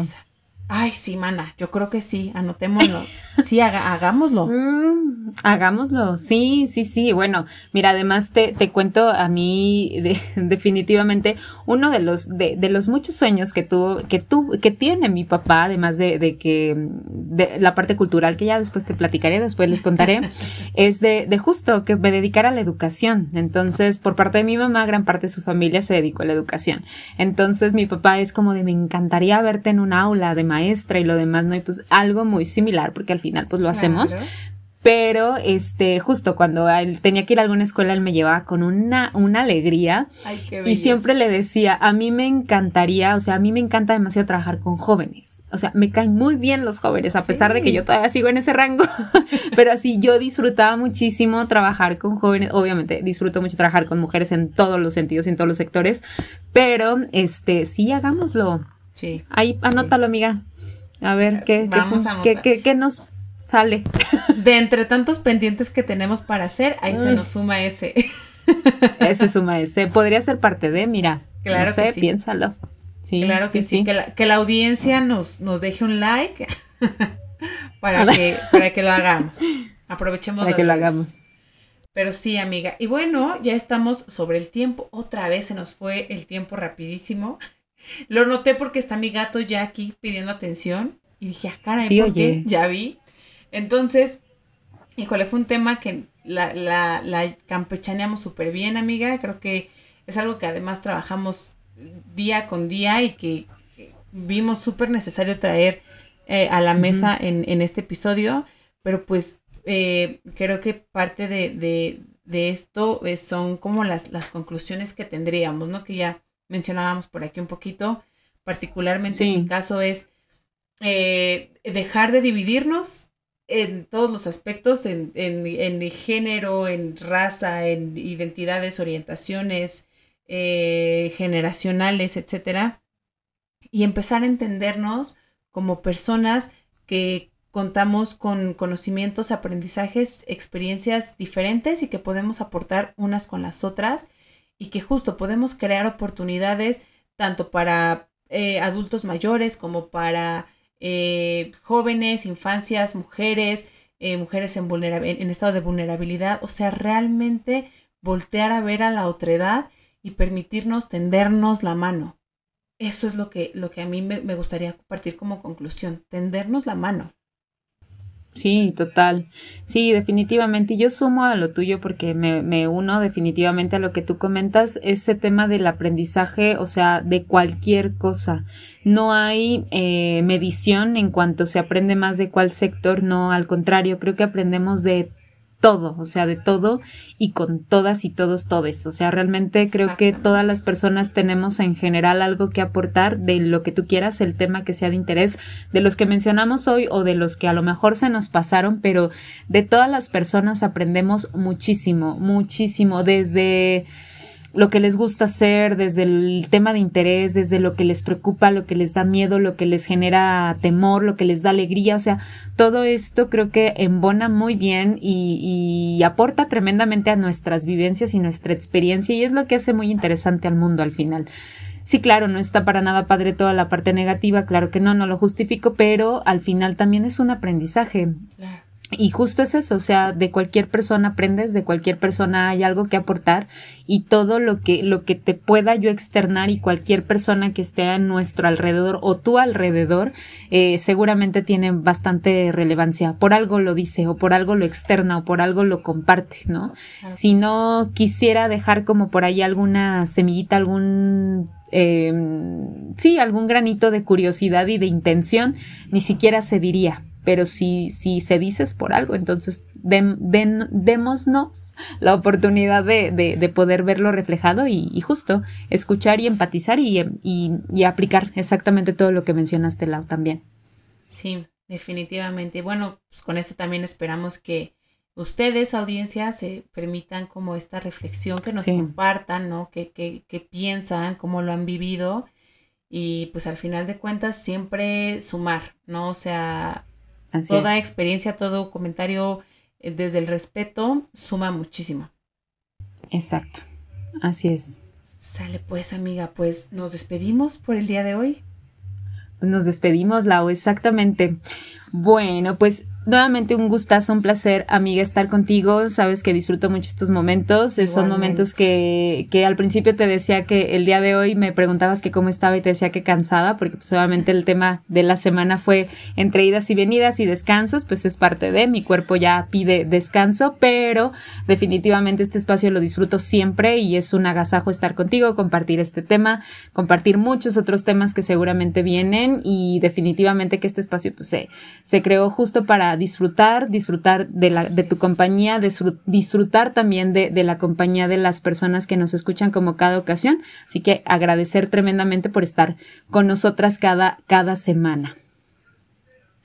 Ay, sí, mana, yo creo que sí, anotémoslo. Sí, hagámoslo. *laughs* Mm, hagámoslo, sí, sí, sí. Bueno, mira, además te, te cuento a mí *laughs* definitivamente uno de los, de, de, los muchos sueños que tuvo, que tuvo, que tiene mi papá, además de, de, que de la parte cultural que ya después te platicaré, después les contaré, *laughs* es de, de justo que me dedicara a la educación. Entonces, por parte de mi mamá, gran parte de su familia se dedicó a la educación. Entonces, mi papá es como de me encantaría verte en un aula de maestra y lo demás, ¿no? Y pues algo muy similar, porque al final pues lo hacemos. Pero este, justo cuando él tenía que ir a alguna escuela, él me llevaba con una, una alegría. y siempre le decía, a mí me encantaría, o sea, a mí me encanta demasiado trabajar con jóvenes. O sea, me caen muy bien los jóvenes, a pesar de que yo todavía sigo en ese rango. *laughs* Pero así yo disfrutaba muchísimo trabajar con jóvenes. Obviamente, disfruto mucho trabajar con mujeres en todos los sentidos y en todos los sectores. Pero este, sí, hagámoslo. Sí. Ahí, anótalo, amiga. A ver, ¿qué, qué, qué, nos sale? *laughs* De entre tantos pendientes que tenemos para hacer, ahí se nos suma ese. *laughs* Ese suma ese. Podría ser parte de, mira. Claro no sé, piénsalo. Sí, claro que sí. Que, la, que, la, audiencia nos, nos deje un like *laughs* para, que, para que lo hagamos. Aprovechemos para que lo hagamos. Pero sí, amiga. Y bueno, ya estamos sobre el tiempo. Otra vez se nos fue el tiempo rapidísimo. Lo noté porque está mi gato ya aquí pidiendo atención. Y dije, ah, caray, oye. ya vi. Entonces, híjole, fue un tema que la, la, la campechaneamos súper bien, amiga. Creo que es algo que además trabajamos día con día y que vimos súper necesario traer eh, a la mesa en, en, este episodio. Pero pues eh, creo que parte de, de, de esto son como las, las conclusiones que tendríamos, ¿no? Que ya mencionábamos por aquí un poquito, particularmente en mi caso es eh, dejar de dividirnos en todos los aspectos, en, en, género, en raza, en identidades, orientaciones eh, generacionales, etcétera, y empezar a entendernos como personas que contamos con conocimientos, aprendizajes, experiencias diferentes y que podemos aportar unas con las otras y que justo podemos crear oportunidades tanto para eh, adultos mayores como para eh, jóvenes, infancias, mujeres, eh, mujeres en, en estado de vulnerabilidad. O sea, realmente voltear a ver a la otredad y permitirnos tendernos la mano. Eso es lo que, lo que a mí me gustaría compartir como conclusión, tendernos la mano. Sí, total. Sí, definitivamente. Y yo sumo a lo tuyo porque me, uno definitivamente a lo que tú comentas, ese tema del aprendizaje, o sea, de cualquier cosa. No hay eh, medición en cuanto se aprende más de cuál sector, no, al contrario, creo que aprendemos de todo, o sea, de todo y con todas y todos todes. O sea, realmente creo que todas las personas tenemos en general algo que aportar de lo que tú quieras, el tema que sea de interés, de los que mencionamos hoy o de los que a lo mejor se nos pasaron, pero de todas las personas aprendemos muchísimo, muchísimo, desde lo que les gusta hacer, desde el tema de interés, desde lo que les preocupa, lo que les da miedo, lo que les genera temor, lo que les da alegría. O sea, todo esto creo que embona muy bien y, aporta tremendamente a nuestras vivencias y nuestra experiencia y es lo que hace muy interesante al mundo al final. Sí, claro, no está para nada padre toda la parte negativa, claro que no, no lo justifico, pero al final también es un aprendizaje. Y justo es eso, o sea, de cualquier persona aprendes, de cualquier persona hay algo que aportar y todo lo que, lo que te pueda yo externar y cualquier persona que esté a nuestro alrededor o tu alrededor, eh, seguramente tiene bastante relevancia. Por algo lo dice o por algo lo externa o por algo lo comparte, ¿no? si no quisiera dejar como por ahí alguna semillita, algún eh, sí, algún granito de curiosidad y de intención, ni siquiera se diría, pero si, si se dices por algo, entonces den, démonos la oportunidad de, de, poder verlo reflejado y, justo escuchar y empatizar y, y, aplicar exactamente todo lo que mencionaste, Lau, también. Sí, definitivamente. Bueno, pues con esto también esperamos que ustedes, audiencia, se permitan como esta reflexión, que nos compartan, ¿no? Que, que, que piensan, cómo lo han vivido y pues al final de cuentas siempre sumar, ¿no? O sea, Toda experiencia, todo comentario eh, desde el respeto suma muchísimo. Exacto, así es. Sale pues, amiga, pues nos despedimos por el día de hoy. Nos despedimos, Lau, exactamente. Bueno, pues nuevamente un gustazo, un placer, amiga, estar contigo. Sabes que disfruto mucho estos momentos. Son momentos que, que, al principio te decía que el día de hoy me preguntabas que cómo estaba y te decía que cansada, porque pues obviamente el tema de la semana fue entre idas y venidas y descansos, pues es parte de mi cuerpo ya pide descanso, pero definitivamente este espacio lo disfruto siempre y es un agasajo estar contigo, compartir este tema, compartir muchos otros temas que seguramente vienen y definitivamente que este espacio pues se, se creó justo para disfrutar, disfrutar de, la, de tu compañía, disfrutar también de, de, la compañía de las personas que nos escuchan como cada ocasión. Así que agradecer tremendamente por estar con nosotras cada, cada semana.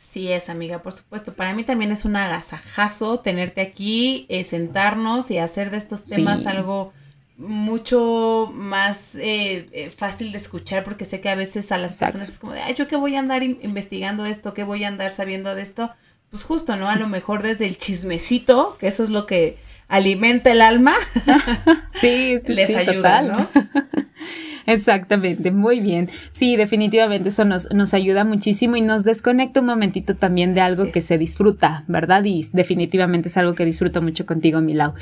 Sí es, amiga, por supuesto. Para mí también es un agasajazo tenerte aquí, eh, sentarnos y hacer de estos temas algo mucho más eh, eh, fácil de escuchar porque sé que a veces a las personas es como de, ay, yo qué voy a andar investigando esto, qué voy a andar sabiendo de esto pues justo, ¿no? A lo mejor desde el chismecito, que eso es lo que alimenta el alma, *laughs* sí, sí, les ayuda, ¿no? *laughs* Exactamente, muy bien. Sí, definitivamente eso nos, nos ayuda muchísimo y nos desconecta un momentito también de algo que se disfruta, ¿verdad? Y definitivamente es algo que disfruto mucho contigo, Milau.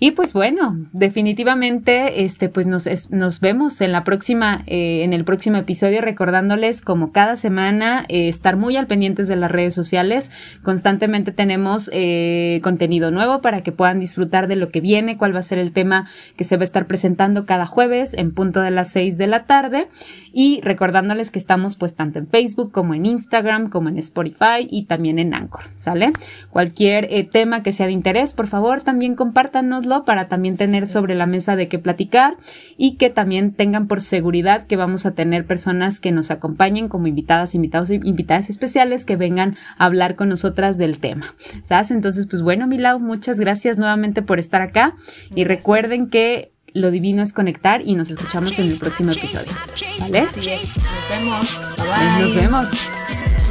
Y pues bueno, definitivamente, este, pues nos, nos vemos en la próxima, eh, en el próximo episodio, recordándoles como cada semana eh, estar muy al pendientes de las redes sociales. Constantemente tenemos eh, contenido nuevo para que puedan disfrutar de lo que viene, cuál va a ser el tema que se va a estar presentando cada jueves en punto de las de la tarde y recordándoles que estamos pues tanto en Facebook como en Instagram, como en Spotify y también en Anchor, ¿sale? Cualquier eh, tema que sea de interés, por favor, también compártanoslo para también tener sobre la mesa de qué platicar y que también tengan por seguridad que vamos a tener personas que nos acompañen como invitadas, invitados e invitadas especiales que vengan a hablar con nosotras del tema, ¿sabes? Entonces, pues bueno, Milau, muchas gracias nuevamente por estar acá y recuerden que lo divino es conectar y nos escuchamos en el próximo episodio. ¿Vale? Así es. Nos vemos. Bye. Nos vemos.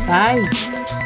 Bye.